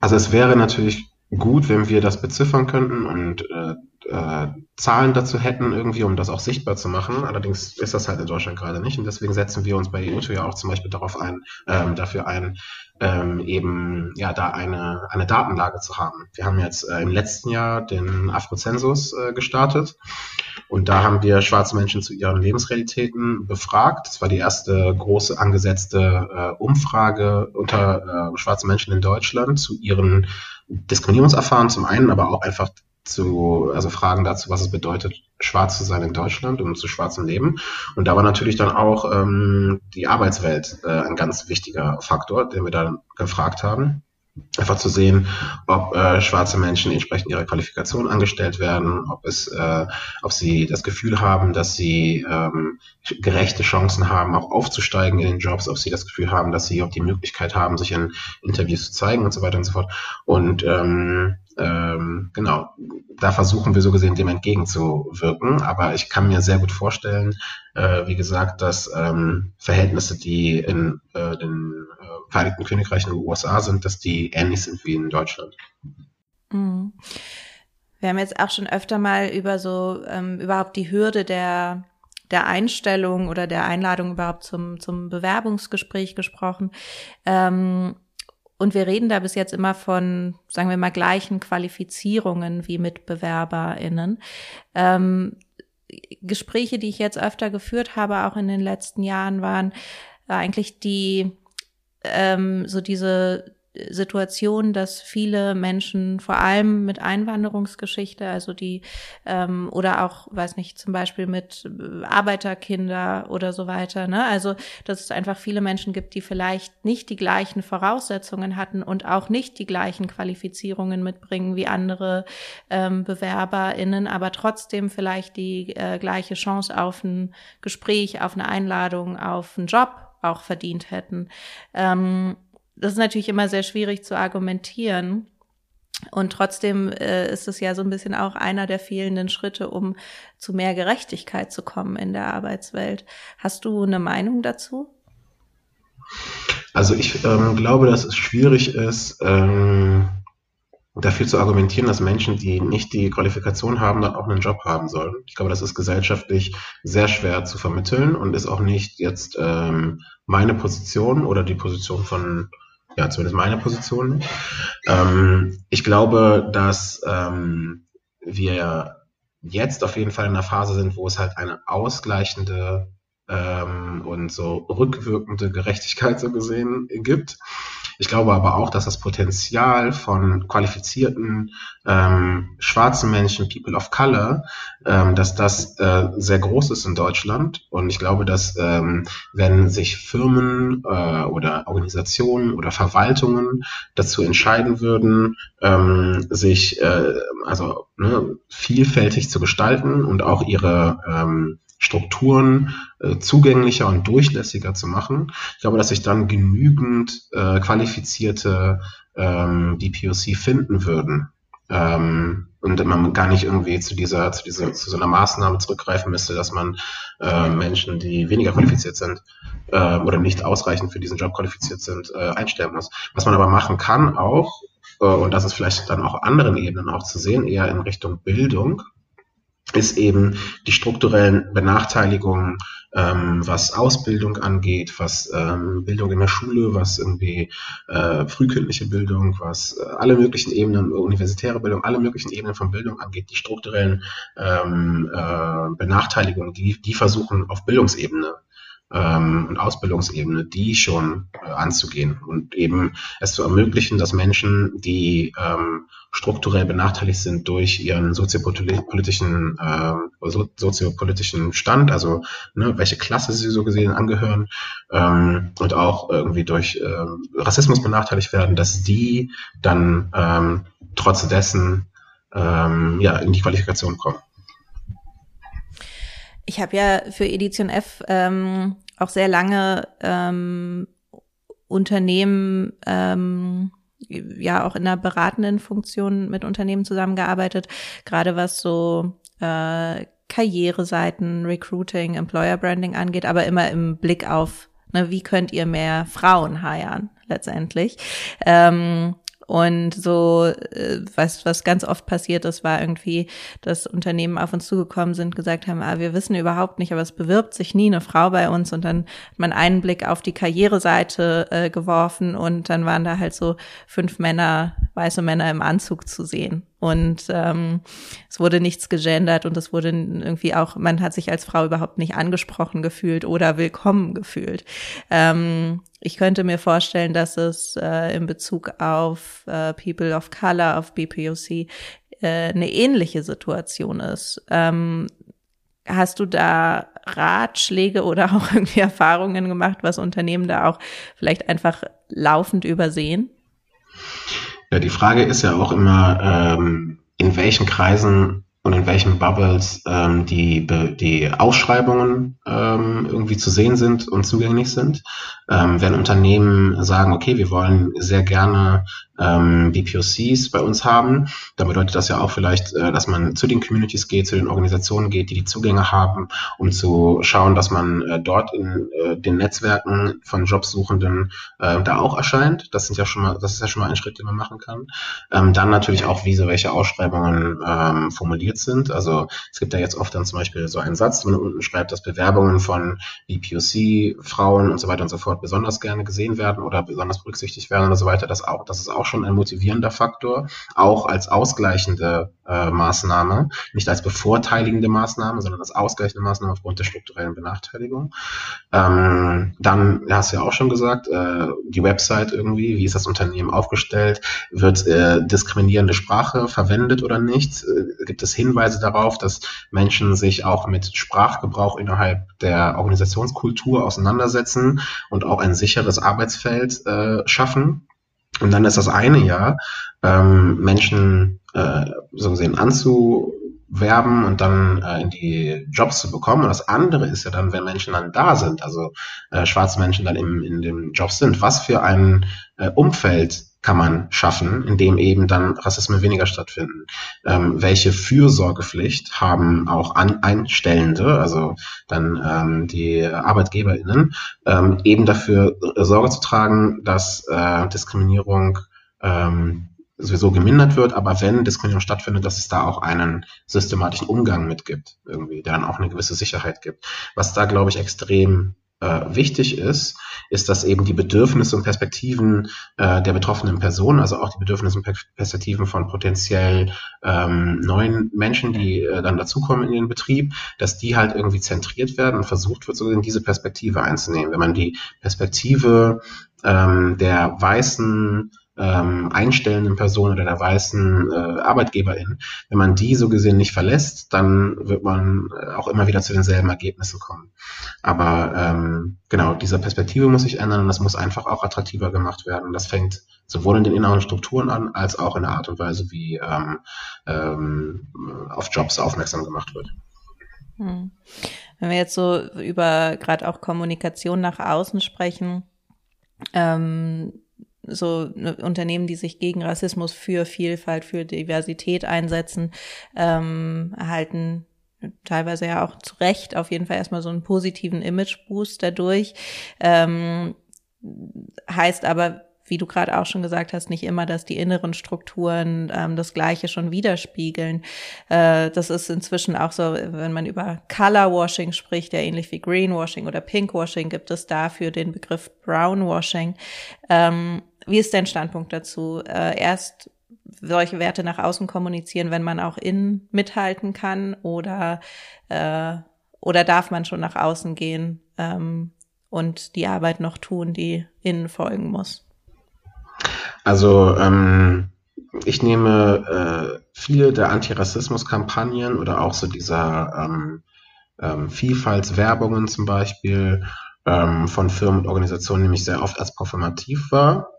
Also es wäre natürlich gut, wenn wir das beziffern könnten und äh, äh, Zahlen dazu hätten, irgendwie, um das auch sichtbar zu machen. Allerdings ist das halt in Deutschland gerade nicht. Und deswegen setzen wir uns bei EUTO ja auch zum Beispiel darauf ein, ähm, dafür ein, ähm, eben ja da eine, eine Datenlage zu haben. Wir haben jetzt äh, im letzten Jahr den Afrozensus äh, gestartet und da haben wir schwarze Menschen zu ihren Lebensrealitäten befragt. Das war die erste große angesetzte äh, Umfrage unter äh, schwarzen Menschen in Deutschland zu ihren Diskriminierungserfahrungen zum einen, aber auch einfach zu, also Fragen dazu, was es bedeutet, schwarz zu sein in Deutschland und zu schwarzem Leben. Und da war natürlich dann auch ähm, die Arbeitswelt äh, ein ganz wichtiger Faktor, den wir dann gefragt haben. Einfach zu sehen, ob äh, schwarze Menschen entsprechend ihrer Qualifikation angestellt werden, ob es, äh, ob sie das Gefühl haben, dass sie ähm, gerechte Chancen haben, auch aufzusteigen in den Jobs, ob sie das Gefühl haben, dass sie auch die Möglichkeit haben, sich in Interviews zu zeigen und so weiter und so fort. Und ähm, ähm, genau, da versuchen wir so gesehen dem entgegenzuwirken. Aber ich kann mir sehr gut vorstellen, äh, wie gesagt, dass ähm, Verhältnisse, die in äh, den äh, Vereinigten Königreich und den USA sind, dass die ähnlich sind wie in Deutschland. Mhm. Wir haben jetzt auch schon öfter mal über so ähm, überhaupt die Hürde der der Einstellung oder der Einladung überhaupt zum zum Bewerbungsgespräch gesprochen. Ähm, und wir reden da bis jetzt immer von, sagen wir mal, gleichen Qualifizierungen wie MitbewerberInnen. Ähm, Gespräche, die ich jetzt öfter geführt habe, auch in den letzten Jahren, waren eigentlich die, ähm, so diese Situation, dass viele Menschen, vor allem mit Einwanderungsgeschichte, also die ähm, oder auch, weiß nicht, zum Beispiel mit äh, Arbeiterkinder oder so weiter, ne? Also dass es einfach viele Menschen gibt, die vielleicht nicht die gleichen Voraussetzungen hatten und auch nicht die gleichen Qualifizierungen mitbringen wie andere ähm, BewerberInnen, aber trotzdem vielleicht die äh, gleiche Chance auf ein Gespräch, auf eine Einladung, auf einen Job auch verdient hätten. Ähm, das ist natürlich immer sehr schwierig zu argumentieren. Und trotzdem äh, ist es ja so ein bisschen auch einer der fehlenden Schritte, um zu mehr Gerechtigkeit zu kommen in der Arbeitswelt. Hast du eine Meinung dazu? Also ich ähm, glaube, dass es schwierig ist, ähm, dafür zu argumentieren, dass Menschen, die nicht die Qualifikation haben, dann auch einen Job haben sollen. Ich glaube, das ist gesellschaftlich sehr schwer zu vermitteln und ist auch nicht jetzt ähm, meine Position oder die Position von, ja, zumindest meine Position. Ähm, ich glaube, dass ähm, wir jetzt auf jeden Fall in einer Phase sind, wo es halt eine ausgleichende ähm, und so rückwirkende Gerechtigkeit so gesehen gibt. Ich glaube aber auch, dass das Potenzial von qualifizierten ähm, schwarzen Menschen, People of Color, ähm, dass das äh, sehr groß ist in Deutschland. Und ich glaube, dass ähm, wenn sich Firmen äh, oder Organisationen oder Verwaltungen dazu entscheiden würden, ähm, sich äh, also ne, vielfältig zu gestalten und auch ihre ähm, Strukturen äh, zugänglicher und durchlässiger zu machen. Ich glaube, dass sich dann genügend äh, qualifizierte ähm, DPOC finden würden. Ähm, und man gar nicht irgendwie zu dieser, zu dieser, zu so einer Maßnahme zurückgreifen müsste, dass man äh, Menschen, die weniger qualifiziert sind äh, oder nicht ausreichend für diesen Job qualifiziert sind, äh, einstellen muss. Was man aber machen kann auch, äh, und das ist vielleicht dann auch anderen Ebenen auch zu sehen, eher in Richtung Bildung, ist eben die strukturellen Benachteiligungen, ähm, was Ausbildung angeht, was ähm, Bildung in der Schule, was irgendwie äh, frühkindliche Bildung, was äh, alle möglichen Ebenen, universitäre Bildung, alle möglichen Ebenen von Bildung angeht, die strukturellen ähm, äh, Benachteiligungen, die, die versuchen auf Bildungsebene ähm, und Ausbildungsebene, die schon äh, anzugehen und eben es zu ermöglichen, dass Menschen, die ähm, strukturell benachteiligt sind durch ihren soziopolitischen, äh, so, soziopolitischen Stand, also ne, welche Klasse sie so gesehen angehören ähm, und auch irgendwie durch äh, Rassismus benachteiligt werden, dass die dann ähm, trotz dessen ähm, ja, in die Qualifikation kommen. Ich habe ja für Edition F ähm, auch sehr lange ähm, Unternehmen ähm, ja auch in einer beratenden Funktion mit Unternehmen zusammengearbeitet, gerade was so äh, Karriereseiten, Recruiting, Employer Branding angeht, aber immer im Blick auf, ne, wie könnt ihr mehr Frauen heiern letztendlich. Ähm, und so, äh, was, was ganz oft passiert ist, war irgendwie, dass Unternehmen auf uns zugekommen sind, gesagt haben, ah, wir wissen überhaupt nicht, aber es bewirbt sich nie eine Frau bei uns. Und dann hat man einen Blick auf die Karriereseite äh, geworfen und dann waren da halt so fünf Männer, weiße Männer im Anzug zu sehen. Und ähm, wurde nichts gegendert und es wurde irgendwie auch, man hat sich als Frau überhaupt nicht angesprochen gefühlt oder willkommen gefühlt. Ähm, ich könnte mir vorstellen, dass es äh, in Bezug auf äh, People of Color, auf BPOC, äh, eine ähnliche Situation ist. Ähm, hast du da Ratschläge oder auch irgendwie Erfahrungen gemacht, was Unternehmen da auch vielleicht einfach laufend übersehen? Ja, die Frage ist ja auch immer, ähm, in welchen Kreisen und in welchen Bubbles ähm, die, die Ausschreibungen ähm, irgendwie zu sehen sind und zugänglich sind. Ähm, wenn Unternehmen sagen, okay, wir wollen sehr gerne ähm, BPOCs bei uns haben, dann bedeutet das ja auch vielleicht, äh, dass man zu den Communities geht, zu den Organisationen geht, die die Zugänge haben, um zu schauen, dass man äh, dort in äh, den Netzwerken von Jobsuchenden äh, da auch erscheint. Das sind ja schon mal, das ist ja schon mal ein Schritt, den man machen kann. Ähm, dann natürlich auch, wie so welche Ausschreibungen ähm, formuliert sind. Also es gibt ja jetzt oft dann zum Beispiel so einen Satz, wenn man unten schreibt, dass Bewerbungen von BPOC, Frauen und so weiter und so fort besonders gerne gesehen werden oder besonders berücksichtigt werden und so weiter. Das auch, das ist auch schon ein motivierender Faktor, auch als ausgleichende äh, Maßnahme, nicht als bevorteiligende Maßnahme, sondern als ausgleichende Maßnahme aufgrund der strukturellen Benachteiligung. Ähm, dann, hast du ja auch schon gesagt, äh, die Website irgendwie, wie ist das Unternehmen aufgestellt, wird äh, diskriminierende Sprache verwendet oder nicht? Äh, gibt es Hinweise darauf, dass Menschen sich auch mit Sprachgebrauch innerhalb der Organisationskultur auseinandersetzen und auch ein sicheres Arbeitsfeld äh, schaffen? Und dann ist das eine ja, ähm, Menschen äh, so gesehen anzu, werben und dann äh, in die Jobs zu bekommen. Und das andere ist ja dann, wenn Menschen dann da sind, also äh, schwarze Menschen dann im, in den Jobs sind, was für ein äh, Umfeld kann man schaffen, in dem eben dann Rassismen weniger stattfinden. Ähm, welche Fürsorgepflicht haben auch an Einstellende, also dann ähm, die ArbeitgeberInnen, ähm, eben dafür Sorge zu tragen, dass äh, Diskriminierung ähm, sowieso gemindert wird, aber wenn Diskriminierung stattfindet, dass es da auch einen systematischen Umgang mit gibt, irgendwie, der dann auch eine gewisse Sicherheit gibt. Was da, glaube ich, extrem äh, wichtig ist, ist, dass eben die Bedürfnisse und Perspektiven äh, der betroffenen Person, also auch die Bedürfnisse und Perspektiven von potenziell ähm, neuen Menschen, die äh, dann dazukommen in den Betrieb, dass die halt irgendwie zentriert werden und versucht wird, so in diese Perspektive einzunehmen. Wenn man die Perspektive ähm, der weißen ähm, einstellenden Person oder der weißen äh, Arbeitgeberin, wenn man die so gesehen nicht verlässt, dann wird man äh, auch immer wieder zu denselben Ergebnissen kommen. Aber ähm, genau, diese Perspektive muss sich ändern und das muss einfach auch attraktiver gemacht werden. Das fängt sowohl in den inneren Strukturen an, als auch in der Art und Weise, wie ähm, ähm, auf Jobs aufmerksam gemacht wird. Hm. Wenn wir jetzt so über gerade auch Kommunikation nach außen sprechen, ähm, so ne, Unternehmen, die sich gegen Rassismus, für Vielfalt, für Diversität einsetzen, ähm, erhalten teilweise ja auch zu Recht auf jeden Fall erstmal so einen positiven Image-Boost dadurch. Ähm, heißt aber, wie du gerade auch schon gesagt hast, nicht immer, dass die inneren Strukturen ähm, das Gleiche schon widerspiegeln. Äh, das ist inzwischen auch so, wenn man über Colorwashing spricht, ja ähnlich wie Greenwashing oder Pinkwashing, gibt es dafür den Begriff Brownwashing. Ähm, wie ist dein Standpunkt dazu? Äh, erst solche Werte nach außen kommunizieren, wenn man auch innen mithalten kann oder äh, oder darf man schon nach außen gehen ähm, und die Arbeit noch tun, die innen folgen muss? Also ähm, ich nehme äh, viele der Antirassismus-Kampagnen oder auch so dieser ähm, ähm, Vielfaltswerbungen zum Beispiel ähm, von Firmen und Organisationen nämlich sehr oft als performativ wahr,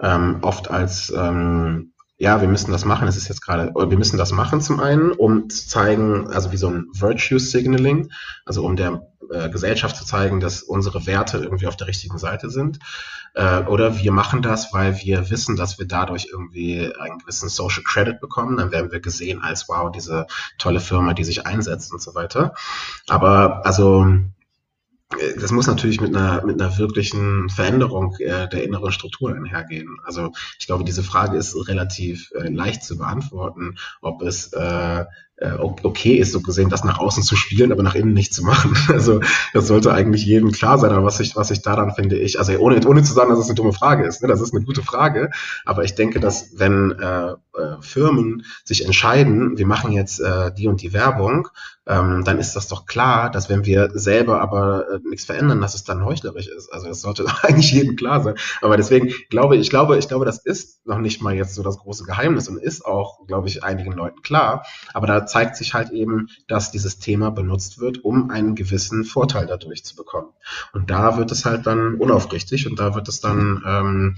ähm, oft als ähm, ja, wir müssen das machen. Es ist jetzt gerade, wir müssen das machen zum einen, um zu zeigen, also wie so ein Virtue Signaling, also um der äh, Gesellschaft zu zeigen, dass unsere Werte irgendwie auf der richtigen Seite sind. Äh, oder wir machen das, weil wir wissen, dass wir dadurch irgendwie einen gewissen Social Credit bekommen. Dann werden wir gesehen als, wow, diese tolle Firma, die sich einsetzt und so weiter. Aber also das muss natürlich mit einer, mit einer wirklichen Veränderung äh, der inneren Strukturen einhergehen. Also ich glaube, diese Frage ist relativ äh, leicht zu beantworten, ob es äh, äh, okay ist, so gesehen, das nach außen zu spielen, aber nach innen nicht zu machen. Also das sollte eigentlich jedem klar sein. Aber was ich, was ich daran finde ich, also ohne, ohne zu sagen, dass es eine dumme Frage ist, ne, das ist eine gute Frage. Aber ich denke, dass wenn äh, äh, Firmen sich entscheiden, wir machen jetzt äh, die und die Werbung, ähm, dann ist das doch klar, dass wenn wir selber aber äh, nichts verändern, dass es dann heuchlerisch ist. Also das sollte eigentlich jedem klar sein. Aber deswegen glaube ich, glaube, ich glaube, das ist noch nicht mal jetzt so das große Geheimnis und ist auch, glaube ich, einigen Leuten klar. Aber da zeigt sich halt eben, dass dieses Thema benutzt wird, um einen gewissen Vorteil dadurch zu bekommen. Und da wird es halt dann unaufrichtig und da wird es dann ähm,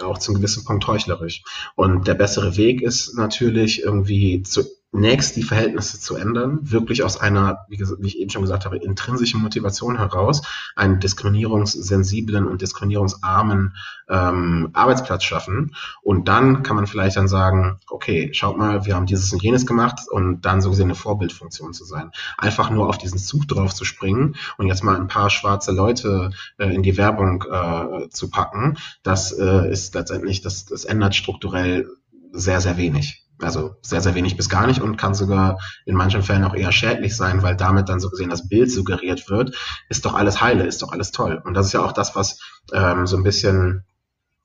auch zum gewissen Punkt heuchlerisch. Und der bessere Weg ist natürlich irgendwie zu zunächst die Verhältnisse zu ändern, wirklich aus einer, wie, wie, ich eben schon gesagt habe, intrinsischen Motivation heraus, einen diskriminierungssensiblen und diskriminierungsarmen ähm, Arbeitsplatz schaffen. Und dann kann man vielleicht dann sagen, okay, schaut mal, wir haben dieses und jenes gemacht und dann so gesehen eine Vorbildfunktion zu sein. Einfach nur auf diesen Zug drauf zu springen und jetzt mal ein paar schwarze Leute äh, in die Werbung äh, zu packen, das äh, ist letztendlich, das, das ändert strukturell sehr, sehr wenig. Also sehr, sehr wenig bis gar nicht und kann sogar in manchen Fällen auch eher schädlich sein, weil damit dann so gesehen das Bild suggeriert wird, ist doch alles heile, ist doch alles toll. Und das ist ja auch das, was ähm, so ein bisschen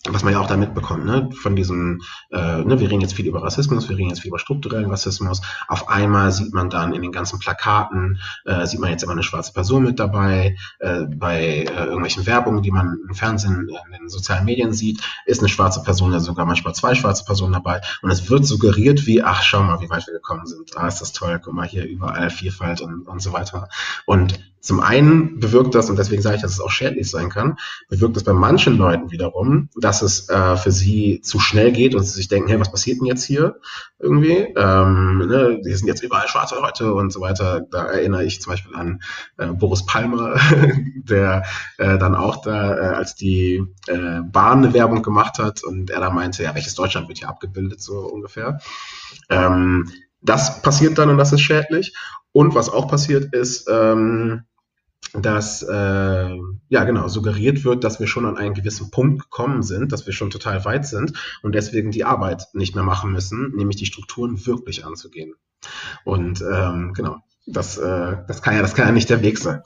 was man ja auch da mitbekommt, ne, von diesem, äh, ne, wir reden jetzt viel über Rassismus, wir reden jetzt viel über strukturellen Rassismus. Auf einmal sieht man dann in den ganzen Plakaten, äh, sieht man jetzt immer eine schwarze Person mit dabei, äh, bei äh, irgendwelchen Werbungen, die man im Fernsehen, in den sozialen Medien sieht, ist eine schwarze Person, ja sogar manchmal zwei schwarze Personen dabei. Und es wird suggeriert wie, ach, schau mal, wie weit wir gekommen sind. Ah, ist das toll, guck mal hier überall Vielfalt und, und so weiter. Und zum einen bewirkt das, und deswegen sage ich, dass es auch schädlich sein kann, bewirkt das bei manchen Leuten wiederum, dass dass es äh, für sie zu schnell geht und sie sich denken, hey, was passiert denn jetzt hier irgendwie? Ähm, ne, hier sind jetzt überall schwarze Leute und so weiter. Da erinnere ich zum Beispiel an äh, Boris Palmer, der äh, dann auch da, äh, als die äh, Bahn eine Werbung gemacht hat und er da meinte, ja, welches Deutschland wird hier abgebildet, so ungefähr. Ähm, das passiert dann und das ist schädlich. Und was auch passiert ist, ähm, dass äh, ja genau suggeriert wird, dass wir schon an einen gewissen Punkt gekommen sind, dass wir schon total weit sind und deswegen die Arbeit nicht mehr machen müssen, nämlich die Strukturen wirklich anzugehen. Und ähm, genau, das, äh, das kann ja, das kann ja nicht der Weg sein.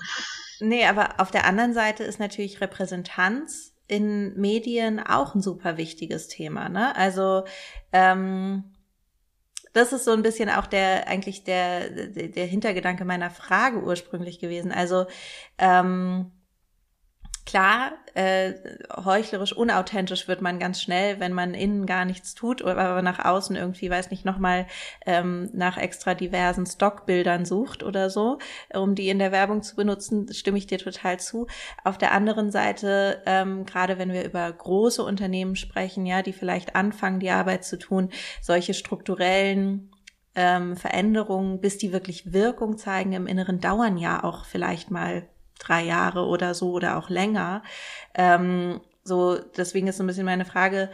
Nee, aber auf der anderen Seite ist natürlich Repräsentanz in Medien auch ein super wichtiges Thema. Ne? Also ähm, das ist so ein bisschen auch der eigentlich der, der, Hintergedanke meiner Frage ursprünglich gewesen. Also ähm, Klar, äh, heuchlerisch, unauthentisch wird man ganz schnell, wenn man innen gar nichts tut, aber nach außen irgendwie, weiß nicht, nochmal ähm, nach extra diversen Stockbildern sucht oder so, um die in der Werbung zu benutzen, stimme ich dir total zu. Auf der anderen Seite, ähm, gerade wenn wir über große Unternehmen sprechen, ja, die vielleicht anfangen, die Arbeit zu tun, solche strukturellen ähm, Veränderungen, bis die wirklich Wirkung zeigen im Inneren, dauern ja auch vielleicht mal drei Jahre oder so oder auch länger. Ähm, so, deswegen ist so ein bisschen meine Frage,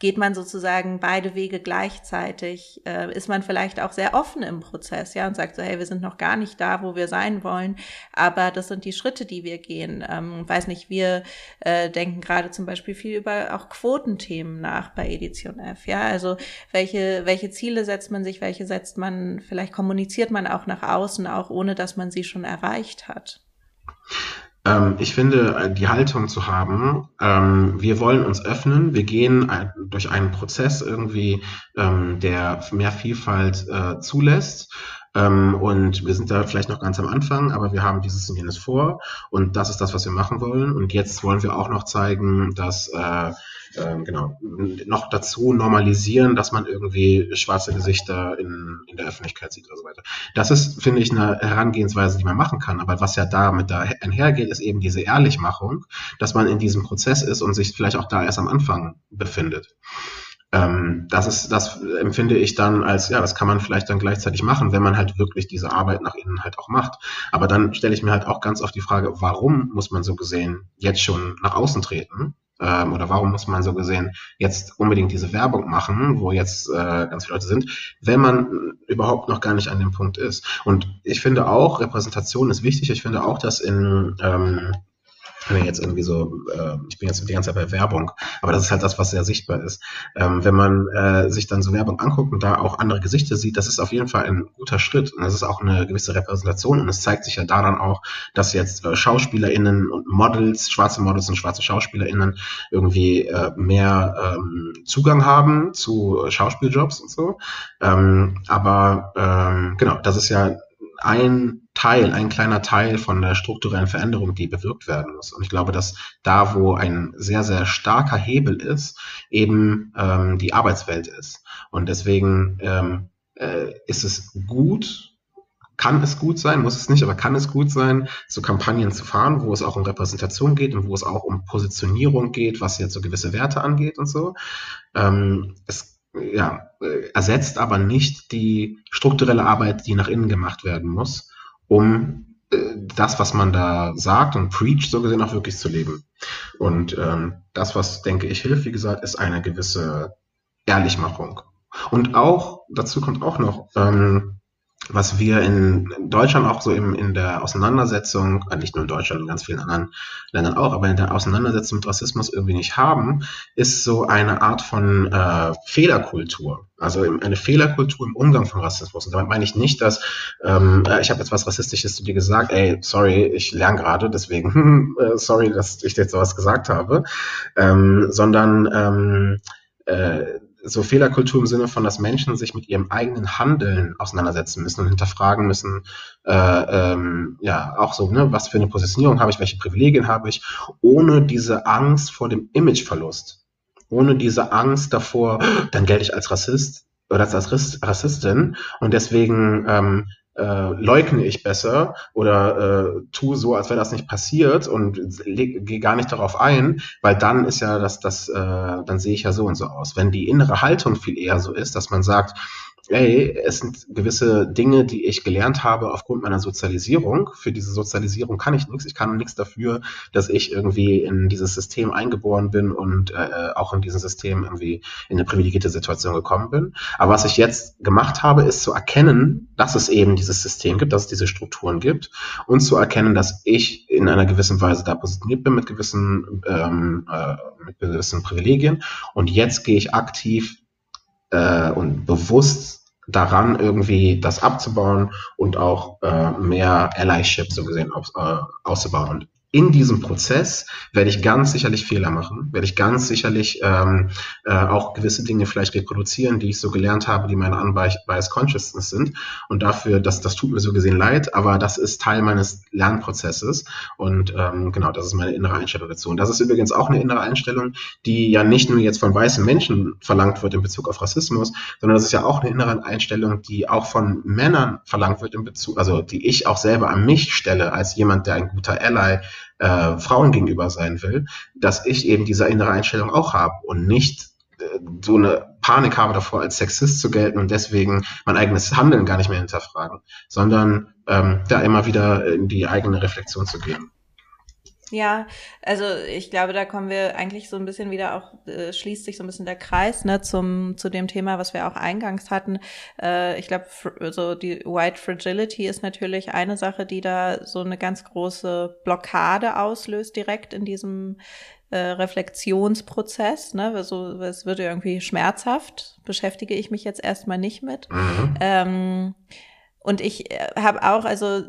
geht man sozusagen beide Wege gleichzeitig? Äh, ist man vielleicht auch sehr offen im Prozess, ja, und sagt so, hey, wir sind noch gar nicht da, wo wir sein wollen, aber das sind die Schritte, die wir gehen. Ähm, weiß nicht, wir äh, denken gerade zum Beispiel viel über auch Quotenthemen nach bei Edition F, ja, also welche, welche Ziele setzt man sich, welche setzt man, vielleicht kommuniziert man auch nach außen, auch ohne dass man sie schon erreicht hat. Ähm, ich finde, äh, die Haltung zu haben, ähm, wir wollen uns öffnen, wir gehen durch einen Prozess irgendwie, ähm, der mehr Vielfalt äh, zulässt. Ähm, und wir sind da vielleicht noch ganz am Anfang, aber wir haben dieses und jenes vor und das ist das, was wir machen wollen. Und jetzt wollen wir auch noch zeigen, dass äh, ähm, genau, noch dazu normalisieren, dass man irgendwie schwarze Gesichter in, in der Öffentlichkeit sieht oder so weiter. Das ist, finde ich, eine Herangehensweise, die man machen kann. Aber was ja damit da einhergeht, ist eben diese Ehrlichmachung, dass man in diesem Prozess ist und sich vielleicht auch da erst am Anfang befindet. Ähm, das ist, das empfinde ich dann als, ja, das kann man vielleicht dann gleichzeitig machen, wenn man halt wirklich diese Arbeit nach innen halt auch macht. Aber dann stelle ich mir halt auch ganz oft die Frage, warum muss man so gesehen jetzt schon nach außen treten? Ähm, oder warum muss man so gesehen jetzt unbedingt diese Werbung machen, wo jetzt äh, ganz viele Leute sind, wenn man überhaupt noch gar nicht an dem Punkt ist. Und ich finde auch, Repräsentation ist wichtig. Ich finde auch, dass in ähm, wenn jetzt irgendwie so, äh, ich bin jetzt die ganze Zeit bei Werbung, aber das ist halt das, was sehr sichtbar ist. Ähm, wenn man äh, sich dann so Werbung anguckt und da auch andere Gesichter sieht, das ist auf jeden Fall ein guter Schritt und das ist auch eine gewisse Repräsentation und es zeigt sich ja daran auch, dass jetzt äh, SchauspielerInnen und Models, schwarze Models und schwarze SchauspielerInnen irgendwie äh, mehr ähm, Zugang haben zu Schauspieljobs und so. Ähm, aber ähm, genau, das ist ja ein Teil, ein kleiner Teil von der strukturellen Veränderung, die bewirkt werden muss. Und ich glaube, dass da, wo ein sehr, sehr starker Hebel ist, eben ähm, die Arbeitswelt ist. Und deswegen ähm, äh, ist es gut, kann es gut sein, muss es nicht, aber kann es gut sein, so Kampagnen zu fahren, wo es auch um Repräsentation geht und wo es auch um Positionierung geht, was jetzt so gewisse Werte angeht und so. Ähm, es ja, äh, ersetzt aber nicht die strukturelle Arbeit, die nach innen gemacht werden muss, um äh, das, was man da sagt und preach, so gesehen auch wirklich zu leben. Und ähm, das, was, denke ich, hilft, wie gesagt, ist eine gewisse Ehrlichmachung. Und auch, dazu kommt auch noch, ähm, was wir in Deutschland auch so im, in der Auseinandersetzung, äh, nicht nur in Deutschland, in ganz vielen anderen Ländern auch, aber in der Auseinandersetzung mit Rassismus irgendwie nicht haben, ist so eine Art von äh, Fehlerkultur. Also eine Fehlerkultur im Umgang von Rassismus. Und damit meine ich nicht, dass ähm, äh, ich habe jetzt was Rassistisches zu dir gesagt, ey, sorry, ich lerne gerade, deswegen äh, sorry, dass ich dir jetzt sowas gesagt habe, ähm, sondern ähm, äh, so Fehlerkultur im Sinne von, dass Menschen sich mit ihrem eigenen Handeln auseinandersetzen müssen und hinterfragen müssen, äh, ähm, ja, auch so, ne, was für eine Positionierung habe ich, welche Privilegien habe ich, ohne diese Angst vor dem Imageverlust, ohne diese Angst davor, dann gelte ich als Rassist oder als Rassistin und deswegen ähm, äh, leugne ich besser oder äh, tue so, als wäre das nicht passiert und gehe gar nicht darauf ein, weil dann ist ja das, das, äh, dann sehe ich ja so und so aus. Wenn die innere Haltung viel eher so ist, dass man sagt, ey, es sind gewisse Dinge, die ich gelernt habe aufgrund meiner Sozialisierung. Für diese Sozialisierung kann ich nichts. Ich kann nichts dafür, dass ich irgendwie in dieses System eingeboren bin und äh, auch in diesem System irgendwie in eine privilegierte Situation gekommen bin. Aber was ich jetzt gemacht habe, ist zu erkennen, dass es eben dieses System gibt, dass es diese Strukturen gibt und zu erkennen, dass ich in einer gewissen Weise da positioniert bin mit gewissen, ähm, äh, mit gewissen Privilegien. Und jetzt gehe ich aktiv äh, und bewusst daran, irgendwie das abzubauen und auch äh, mehr Allyship so gesehen aus, äh, auszubauen. Und in diesem Prozess werde ich ganz sicherlich Fehler machen, werde ich ganz sicherlich ähm, äh, auch gewisse Dinge vielleicht reproduzieren, die ich so gelernt habe, die meine Unbiased Consciousness sind. Und dafür, das, das tut mir so gesehen leid, aber das ist Teil meines Lernprozesses. Und ähm, genau, das ist meine innere Einstellung dazu. Und das ist übrigens auch eine innere Einstellung, die ja nicht nur jetzt von weißen Menschen verlangt wird in Bezug auf Rassismus, sondern das ist ja auch eine innere Einstellung, die auch von Männern verlangt wird in Bezug, also die ich auch selber an mich stelle als jemand, der ein guter Ally äh, Frauen gegenüber sein will, dass ich eben diese innere Einstellung auch habe und nicht äh, so eine Panik habe davor, als Sexist zu gelten und deswegen mein eigenes Handeln gar nicht mehr hinterfragen, sondern ähm, da immer wieder in die eigene Reflexion zu gehen. Ja, also ich glaube, da kommen wir eigentlich so ein bisschen wieder auch, äh, schließt sich so ein bisschen der Kreis, ne, zum, zu dem Thema, was wir auch eingangs hatten. Äh, ich glaube, so die White Fragility ist natürlich eine Sache, die da so eine ganz große Blockade auslöst direkt in diesem äh, Reflexionsprozess, ne, also es wird irgendwie schmerzhaft, beschäftige ich mich jetzt erstmal nicht mit. Mhm. Ähm, und ich äh, habe auch, also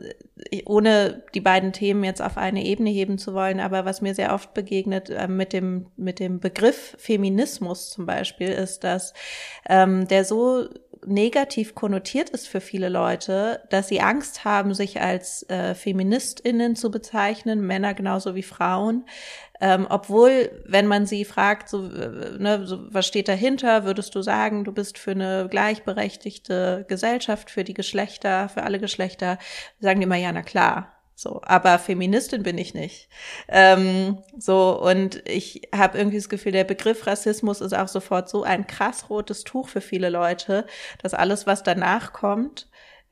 ohne die beiden Themen jetzt auf eine Ebene heben zu wollen, aber was mir sehr oft begegnet äh, mit dem mit dem Begriff Feminismus zum Beispiel ist, dass ähm, der so negativ konnotiert ist für viele Leute, dass sie Angst haben, sich als äh, Feministinnen zu bezeichnen, Männer genauso wie Frauen, ähm, obwohl, wenn man sie fragt, so, äh, ne, so, was steht dahinter, würdest du sagen, du bist für eine gleichberechtigte Gesellschaft, für die Geschlechter, für alle Geschlechter, sagen die immer, ja, na klar. So, aber Feministin bin ich nicht. Ähm, so, und ich habe irgendwie das Gefühl, der Begriff Rassismus ist auch sofort so ein krass rotes Tuch für viele Leute, dass alles, was danach kommt,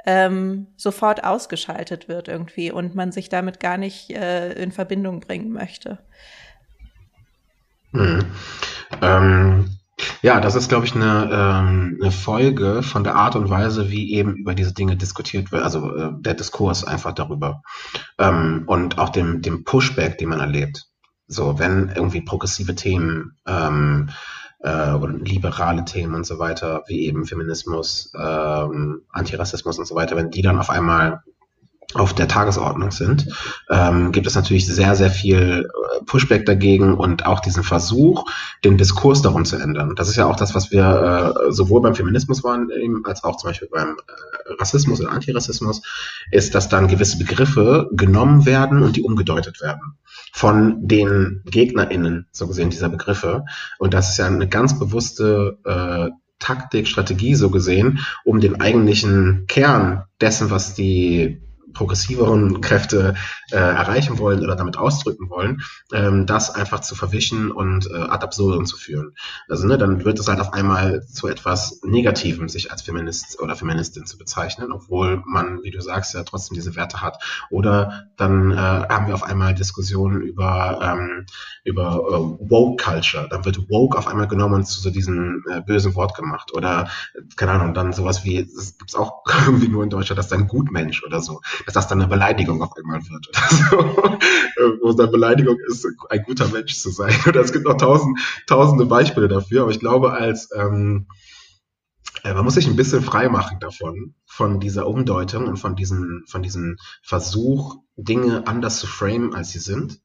ähm, sofort ausgeschaltet wird irgendwie und man sich damit gar nicht äh, in Verbindung bringen möchte. Hm. Ähm, ja, das ist, glaube ich, eine, ähm, eine Folge von der Art und Weise, wie eben über diese Dinge diskutiert wird, also äh, der Diskurs einfach darüber ähm, und auch dem, dem Pushback, den man erlebt. So, wenn irgendwie progressive Themen ähm, äh, oder liberale Themen und so weiter, wie eben Feminismus, ähm, Antirassismus und so weiter, wenn die dann auf einmal auf der Tagesordnung sind, ähm, gibt es natürlich sehr, sehr viel äh, Pushback dagegen und auch diesen Versuch, den Diskurs darum zu ändern. Das ist ja auch das, was wir äh, sowohl beim Feminismus waren, als auch zum Beispiel beim äh, Rassismus oder Antirassismus, ist, dass dann gewisse Begriffe genommen werden und die umgedeutet werden von den GegnerInnen, so gesehen, dieser Begriffe. Und das ist ja eine ganz bewusste äh, Taktik, Strategie so gesehen, um den eigentlichen Kern dessen, was die progressiveren Kräfte äh, erreichen wollen oder damit ausdrücken wollen, ähm, das einfach zu verwischen und äh, ad absurdum zu führen. Also ne, dann wird es halt auf einmal zu etwas Negativem, sich als Feminist oder Feministin zu bezeichnen, obwohl man, wie du sagst, ja trotzdem diese Werte hat. Oder dann äh, haben wir auf einmal Diskussionen über, ähm, über äh, Woke Culture. Dann wird Woke auf einmal genommen und zu so diesem äh, bösen Wort gemacht. Oder, keine Ahnung, dann sowas wie, das gibt's auch irgendwie nur in Deutschland, das ist ein Gutmensch oder so dass das dann eine Beleidigung auf einmal wird oder so. Wo es eine Beleidigung ist, ein guter Mensch zu sein. Oder es gibt noch tausend, tausende Beispiele dafür, aber ich glaube, als ähm, äh, man muss sich ein bisschen frei machen davon, von dieser Umdeutung und von diesem, von diesem Versuch, Dinge anders zu framen, als sie sind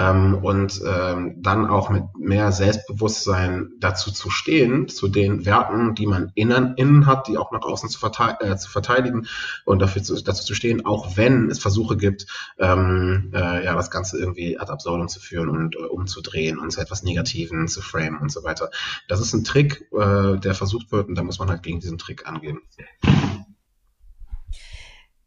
ähm, und ähm, dann auch mit mehr Selbstbewusstsein dazu zu stehen, zu den Werten, die man innen, innen hat, die auch nach außen zu, verte äh, zu verteidigen und dafür zu, dazu zu stehen, auch wenn es Versuche gibt, ähm, äh, ja, das Ganze irgendwie ad absurdum zu führen und äh, umzudrehen und zu etwas Negativen zu framen und so weiter. Das ist ein Trick, äh, der versucht wird und da muss man halt gegen diesen Trick angehen.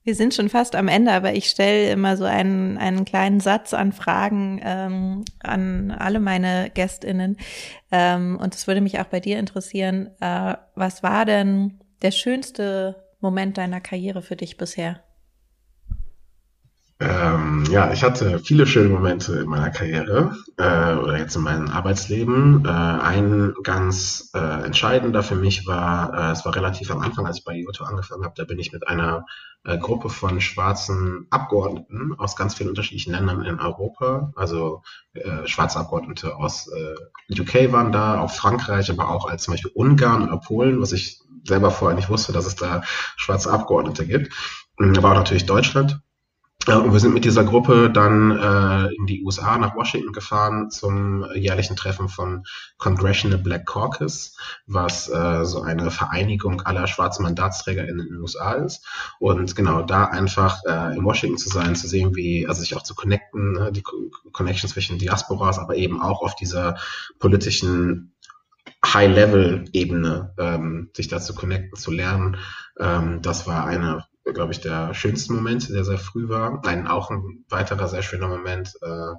Wir sind schon fast am Ende, aber ich stelle immer so einen, einen kleinen Satz an Fragen ähm, an alle meine GästInnen. Ähm, und es würde mich auch bei dir interessieren, äh, was war denn der schönste Moment deiner Karriere für dich bisher? Ähm, ja, ich hatte viele schöne Momente in meiner Karriere äh, oder jetzt in meinem Arbeitsleben. Äh, ein ganz äh, entscheidender für mich war, äh, es war relativ am Anfang, als ich bei Ioto angefangen habe, da bin ich mit einer äh, Gruppe von schwarzen Abgeordneten aus ganz vielen unterschiedlichen Ländern in Europa, also äh, schwarze Abgeordnete aus UK waren da, auch Frankreich, aber auch als zum Beispiel Ungarn oder Polen, was ich selber vorher nicht wusste, dass es da schwarze Abgeordnete gibt. Aber auch natürlich Deutschland und wir sind mit dieser Gruppe dann äh, in die USA nach Washington gefahren zum jährlichen Treffen von Congressional Black Caucus, was äh, so eine Vereinigung aller schwarzen Mandatsträger in den USA ist. Und genau da einfach äh, in Washington zu sein, zu sehen, wie, also sich auch zu connecten, ne, die Connection zwischen Diasporas, aber eben auch auf dieser politischen High-Level-Ebene ähm, sich da zu connecten, zu lernen. Ähm, das war eine glaube ich, der schönste Moment, der sehr früh war. Ein auch ein weiterer sehr schöner Moment äh,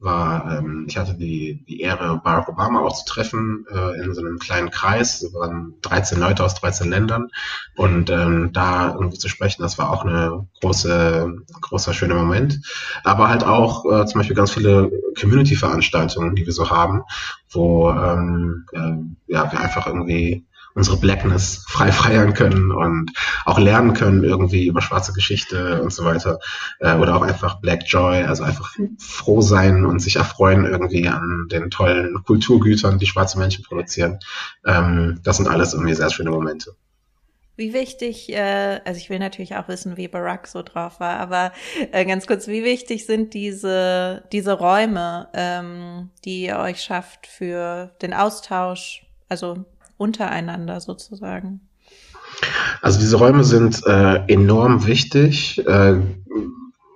war, ähm, ich hatte die, die Ehre, Barack Obama auch zu treffen äh, in so einem kleinen Kreis. Es waren 13 Leute aus 13 Ländern und ähm, da irgendwie zu sprechen, das war auch eine große, großer schöner Moment. Aber halt auch äh, zum Beispiel ganz viele Community-Veranstaltungen, die wir so haben, wo ähm, äh, ja wir einfach irgendwie unsere Blackness frei feiern können und auch lernen können irgendwie über schwarze Geschichte und so weiter. Äh, oder auch einfach Black Joy, also einfach froh sein und sich erfreuen irgendwie an den tollen Kulturgütern, die schwarze Menschen produzieren. Ähm, das sind alles irgendwie sehr schöne Momente. Wie wichtig, äh, also ich will natürlich auch wissen, wie Barack so drauf war, aber äh, ganz kurz, wie wichtig sind diese, diese Räume, ähm, die ihr euch schafft für den Austausch, also untereinander sozusagen? Also diese Räume sind äh, enorm wichtig. Äh,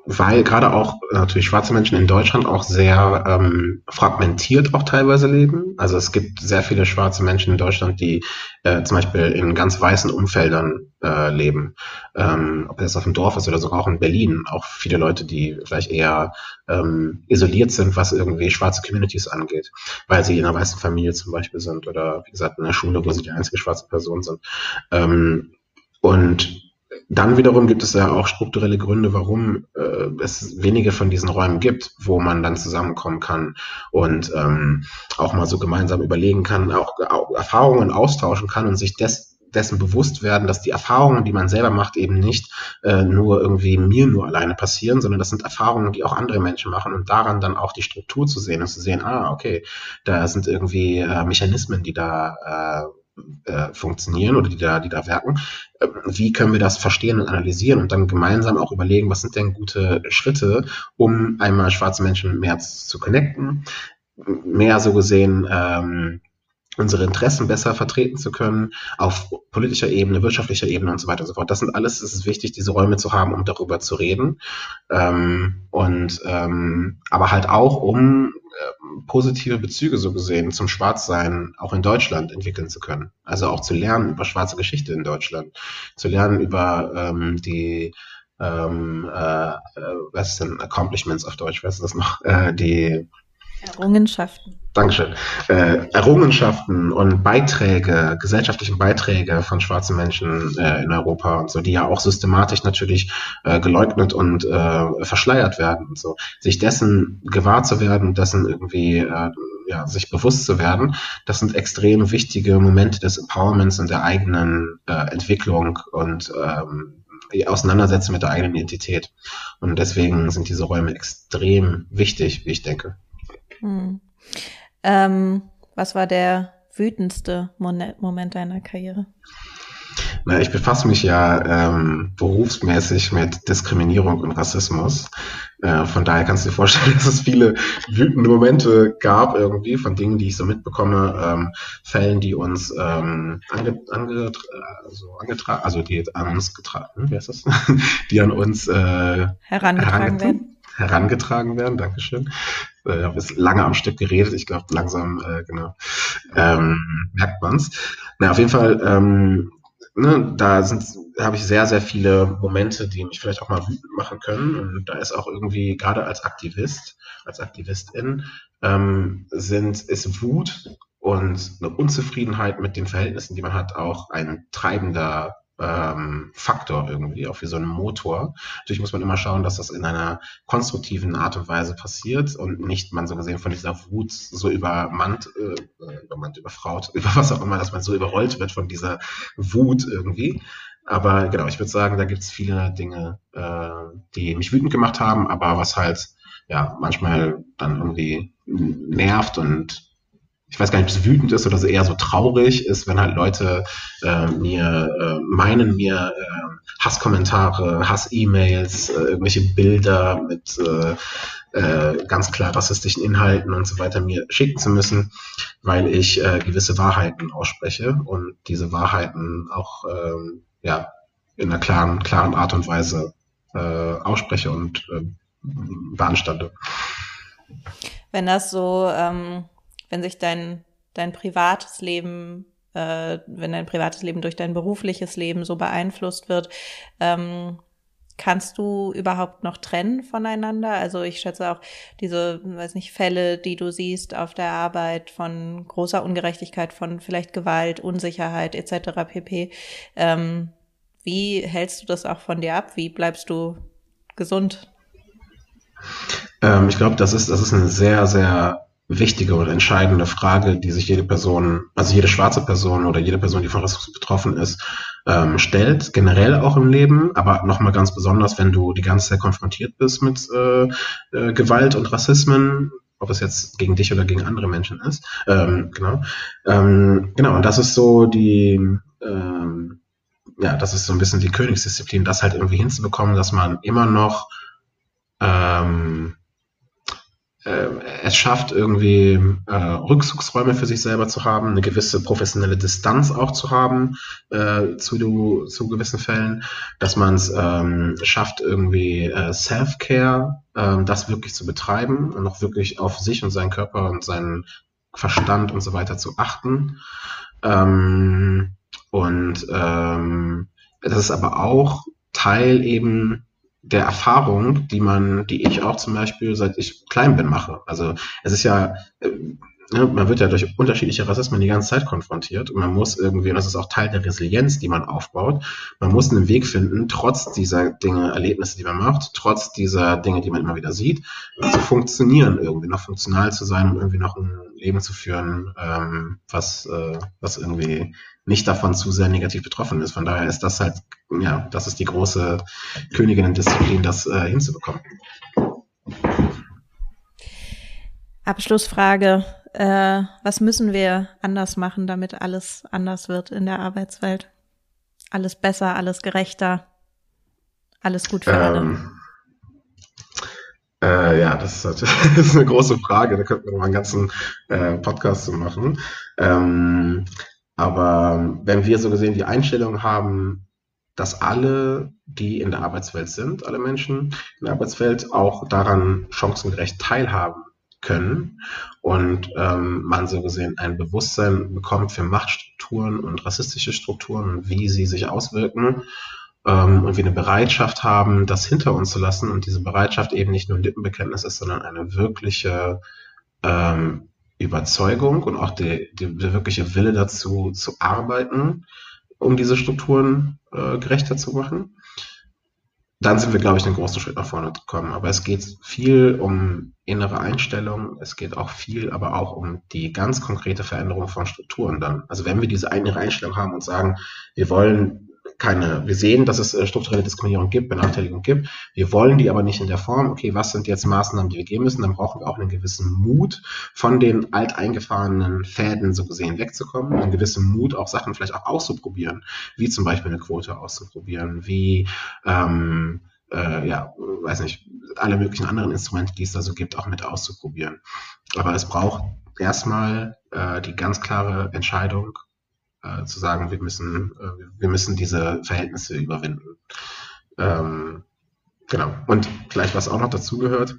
weil gerade auch natürlich schwarze Menschen in Deutschland auch sehr ähm, fragmentiert auch teilweise leben. Also es gibt sehr viele schwarze Menschen in Deutschland, die äh, zum Beispiel in ganz weißen Umfeldern äh, leben. Ähm, ob das auf dem Dorf ist oder sogar auch in Berlin. Auch viele Leute, die vielleicht eher ähm, isoliert sind, was irgendwie schwarze Communities angeht, weil sie in einer weißen Familie zum Beispiel sind oder wie gesagt in der Schule, wo sie die einzige schwarze Person sind. Ähm, und dann wiederum gibt es ja auch strukturelle Gründe, warum äh, es wenige von diesen Räumen gibt, wo man dann zusammenkommen kann und ähm, auch mal so gemeinsam überlegen kann, auch, auch Erfahrungen austauschen kann und sich des, dessen bewusst werden, dass die Erfahrungen, die man selber macht, eben nicht äh, nur irgendwie mir nur alleine passieren, sondern das sind Erfahrungen, die auch andere Menschen machen und daran dann auch die Struktur zu sehen und zu sehen, ah, okay, da sind irgendwie äh, Mechanismen, die da äh, äh, funktionieren oder die da, die da wirken. Äh, wie können wir das verstehen und analysieren und dann gemeinsam auch überlegen, was sind denn gute Schritte, um einmal schwarze Menschen mehr zu connecten, mehr so gesehen ähm, unsere Interessen besser vertreten zu können, auf politischer Ebene, wirtschaftlicher Ebene und so weiter und so fort. Das sind alles, es ist wichtig, diese Räume zu haben, um darüber zu reden. Ähm, und ähm, aber halt auch, um positive Bezüge so gesehen zum Schwarzsein auch in Deutschland entwickeln zu können. Also auch zu lernen über schwarze Geschichte in Deutschland, zu lernen über ähm, die ähm, äh, äh was denn Accomplishments auf Deutsch, was ist das noch? Äh, die Errungenschaften. Dankeschön. Äh, Errungenschaften und Beiträge, gesellschaftlichen Beiträge von schwarzen Menschen äh, in Europa und so, die ja auch systematisch natürlich äh, geleugnet und äh, verschleiert werden und so. Sich dessen gewahr zu werden, dessen irgendwie äh, ja, sich bewusst zu werden, das sind extrem wichtige Momente des Empowerments und der eigenen äh, Entwicklung und ähm, die Auseinandersetzung mit der eigenen Identität. Und deswegen sind diese Räume extrem wichtig, wie ich denke. Hm. Ähm, was war der wütendste Moment deiner Karriere? Na, ich befasse mich ja ähm, berufsmäßig mit Diskriminierung und Rassismus. Äh, von daher kannst du dir vorstellen, dass es viele wütende Momente gab irgendwie von Dingen, die ich so mitbekomme, ähm, Fällen, die uns ähm, ange, ange, also angetragen, also die an uns getragen, hm, wie heißt das? die an uns äh, herangetragen werden herangetragen werden. Dankeschön. Äh, ich habe jetzt lange am Stück geredet. Ich glaube, langsam, äh, genau, ähm, merkt man's. Na, auf jeden Fall, ähm, ne, da habe ich sehr, sehr viele Momente, die mich vielleicht auch mal wütend machen können. Und da ist auch irgendwie, gerade als Aktivist, als Aktivistin, ähm, sind, ist Wut und eine Unzufriedenheit mit den Verhältnissen, die man hat, auch ein treibender ähm, Faktor irgendwie, auch wie so ein Motor. Natürlich muss man immer schauen, dass das in einer konstruktiven Art und Weise passiert und nicht man so gesehen von dieser Wut so übermannt, äh, übermannt, überfraut, über was auch immer, dass man so überrollt wird von dieser Wut irgendwie. Aber genau, ich würde sagen, da gibt es viele Dinge, äh, die mich wütend gemacht haben, aber was halt ja manchmal dann irgendwie nervt und ich weiß gar nicht, ob es wütend ist oder so eher so traurig ist, wenn halt Leute äh, mir äh, meinen, mir äh, Hasskommentare, Hass-E-Mails, äh, irgendwelche Bilder mit äh, äh, ganz klar rassistischen Inhalten und so weiter mir schicken zu müssen, weil ich äh, gewisse Wahrheiten ausspreche und diese Wahrheiten auch äh, ja in einer klaren, klaren Art und Weise äh, ausspreche und äh, beanstande. Wenn das so ähm wenn sich dein, dein privates Leben, äh, wenn dein privates Leben durch dein berufliches Leben so beeinflusst wird, ähm, kannst du überhaupt noch trennen voneinander? Also ich schätze auch diese, weiß nicht, Fälle, die du siehst auf der Arbeit von großer Ungerechtigkeit, von vielleicht Gewalt, Unsicherheit etc. pp. Ähm, wie hältst du das auch von dir ab? Wie bleibst du gesund? Ähm, ich glaube, das ist, das ist eine sehr, sehr wichtige und entscheidende Frage, die sich jede Person, also jede schwarze Person oder jede Person, die von Rassismus betroffen ist, ähm, stellt, generell auch im Leben, aber nochmal ganz besonders, wenn du die ganze Zeit konfrontiert bist mit äh, äh, Gewalt und Rassismen, ob es jetzt gegen dich oder gegen andere Menschen ist. Ähm, genau. Ähm, genau, und das ist so die, ähm, ja, das ist so ein bisschen die Königsdisziplin, das halt irgendwie hinzubekommen, dass man immer noch ähm, äh, es schafft, irgendwie äh, Rückzugsräume für sich selber zu haben, eine gewisse professionelle Distanz auch zu haben äh, zu, zu gewissen Fällen, dass man es ähm, schafft, irgendwie äh, Self-Care, äh, das wirklich zu betreiben und auch wirklich auf sich und seinen Körper und seinen Verstand und so weiter zu achten. Ähm, und ähm, das ist aber auch Teil eben der Erfahrung, die man, die ich auch zum Beispiel seit ich klein bin mache. Also es ist ja, äh, ne, man wird ja durch unterschiedliche Rassismen die ganze Zeit konfrontiert und man muss irgendwie, und das ist auch Teil der Resilienz, die man aufbaut, man muss einen Weg finden, trotz dieser Dinge, Erlebnisse, die man macht, trotz dieser Dinge, die man immer wieder sieht, zu funktionieren, irgendwie noch funktional zu sein und irgendwie noch ein Leben zu führen, ähm, was, äh, was irgendwie nicht davon zu sehr negativ betroffen ist. Von daher ist das halt, ja, das ist die große Königinnen-Disziplin, das äh, hinzubekommen. Abschlussfrage. Äh, was müssen wir anders machen, damit alles anders wird in der Arbeitswelt? Alles besser, alles gerechter, alles gut für ähm, alle? Äh, ja, das ist, das ist, eine große Frage. Da könnten wir mal einen ganzen äh, Podcast zu machen. Ähm, aber wenn wir so gesehen die Einstellung haben, dass alle, die in der Arbeitswelt sind, alle Menschen in der Arbeitswelt auch daran chancengerecht teilhaben können. Und ähm, man so gesehen ein Bewusstsein bekommt für Machtstrukturen und rassistische Strukturen und wie sie sich auswirken ähm, und wir eine Bereitschaft haben, das hinter uns zu lassen und diese Bereitschaft eben nicht nur ein Lippenbekenntnis ist, sondern eine wirkliche ähm, Überzeugung und auch der, wirkliche Wille dazu zu arbeiten, um diese Strukturen äh, gerechter zu machen, dann sind wir, glaube ich, einen großen Schritt nach vorne gekommen. Aber es geht viel um innere Einstellung, es geht auch viel, aber auch um die ganz konkrete Veränderung von Strukturen dann. Also wenn wir diese innere Einstellung haben und sagen, wir wollen keine, wir sehen, dass es äh, strukturelle Diskriminierung gibt, Benachteiligung gibt. Wir wollen die aber nicht in der Form, okay, was sind jetzt Maßnahmen, die wir gehen müssen? Dann brauchen wir auch einen gewissen Mut, von den alteingefahrenen Fäden so gesehen wegzukommen, einen gewissen Mut, auch Sachen vielleicht auch auszuprobieren, wie zum Beispiel eine Quote auszuprobieren, wie, ähm, äh, ja, weiß nicht, alle möglichen anderen Instrumente, die es da so gibt, auch mit auszuprobieren. Aber es braucht erstmal äh, die ganz klare Entscheidung, äh, zu sagen, wir müssen, äh, wir müssen diese Verhältnisse überwinden. Ähm, genau. Und vielleicht, was auch noch dazugehört,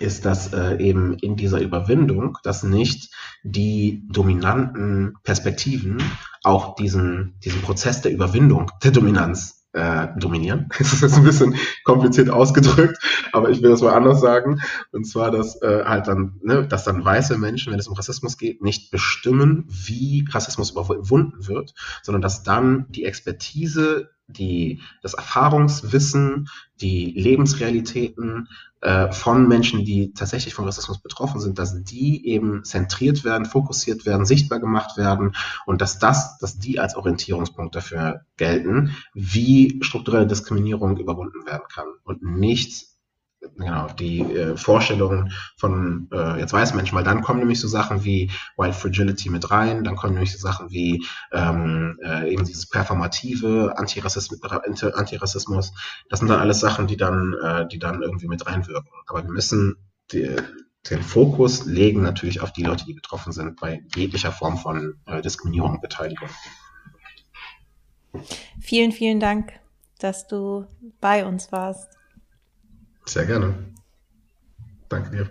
ist, dass äh, eben in dieser Überwindung, dass nicht die dominanten Perspektiven auch diesen, diesen Prozess der Überwindung der Dominanz äh, dominieren. Das ist ein bisschen kompliziert ausgedrückt, aber ich will das mal anders sagen. Und zwar, dass äh, halt dann, ne, dass dann weiße Menschen, wenn es um Rassismus geht, nicht bestimmen, wie Rassismus überwunden wird, sondern dass dann die Expertise, die, das Erfahrungswissen, die Lebensrealitäten äh, von Menschen, die tatsächlich von Rassismus betroffen sind, dass die eben zentriert werden, fokussiert werden, sichtbar gemacht werden und dass das, dass die als Orientierungspunkt dafür gelten, wie strukturelle Diskriminierung überwunden werden kann und nicht genau, die äh, Vorstellungen von äh, jetzt weißen Menschen, weil dann kommen nämlich so Sachen wie White Fragility mit rein, dann kommen nämlich so Sachen wie ähm, äh, eben dieses performative Antirassismus, Antirassismus. Das sind dann alles Sachen, die dann, äh, die dann irgendwie mit reinwirken. Aber wir müssen die, den Fokus legen natürlich auf die Leute, die betroffen sind bei jeglicher Form von äh, Diskriminierung und Beteiligung. Vielen, vielen Dank, dass du bei uns warst. Sehr gerne. Danke dir.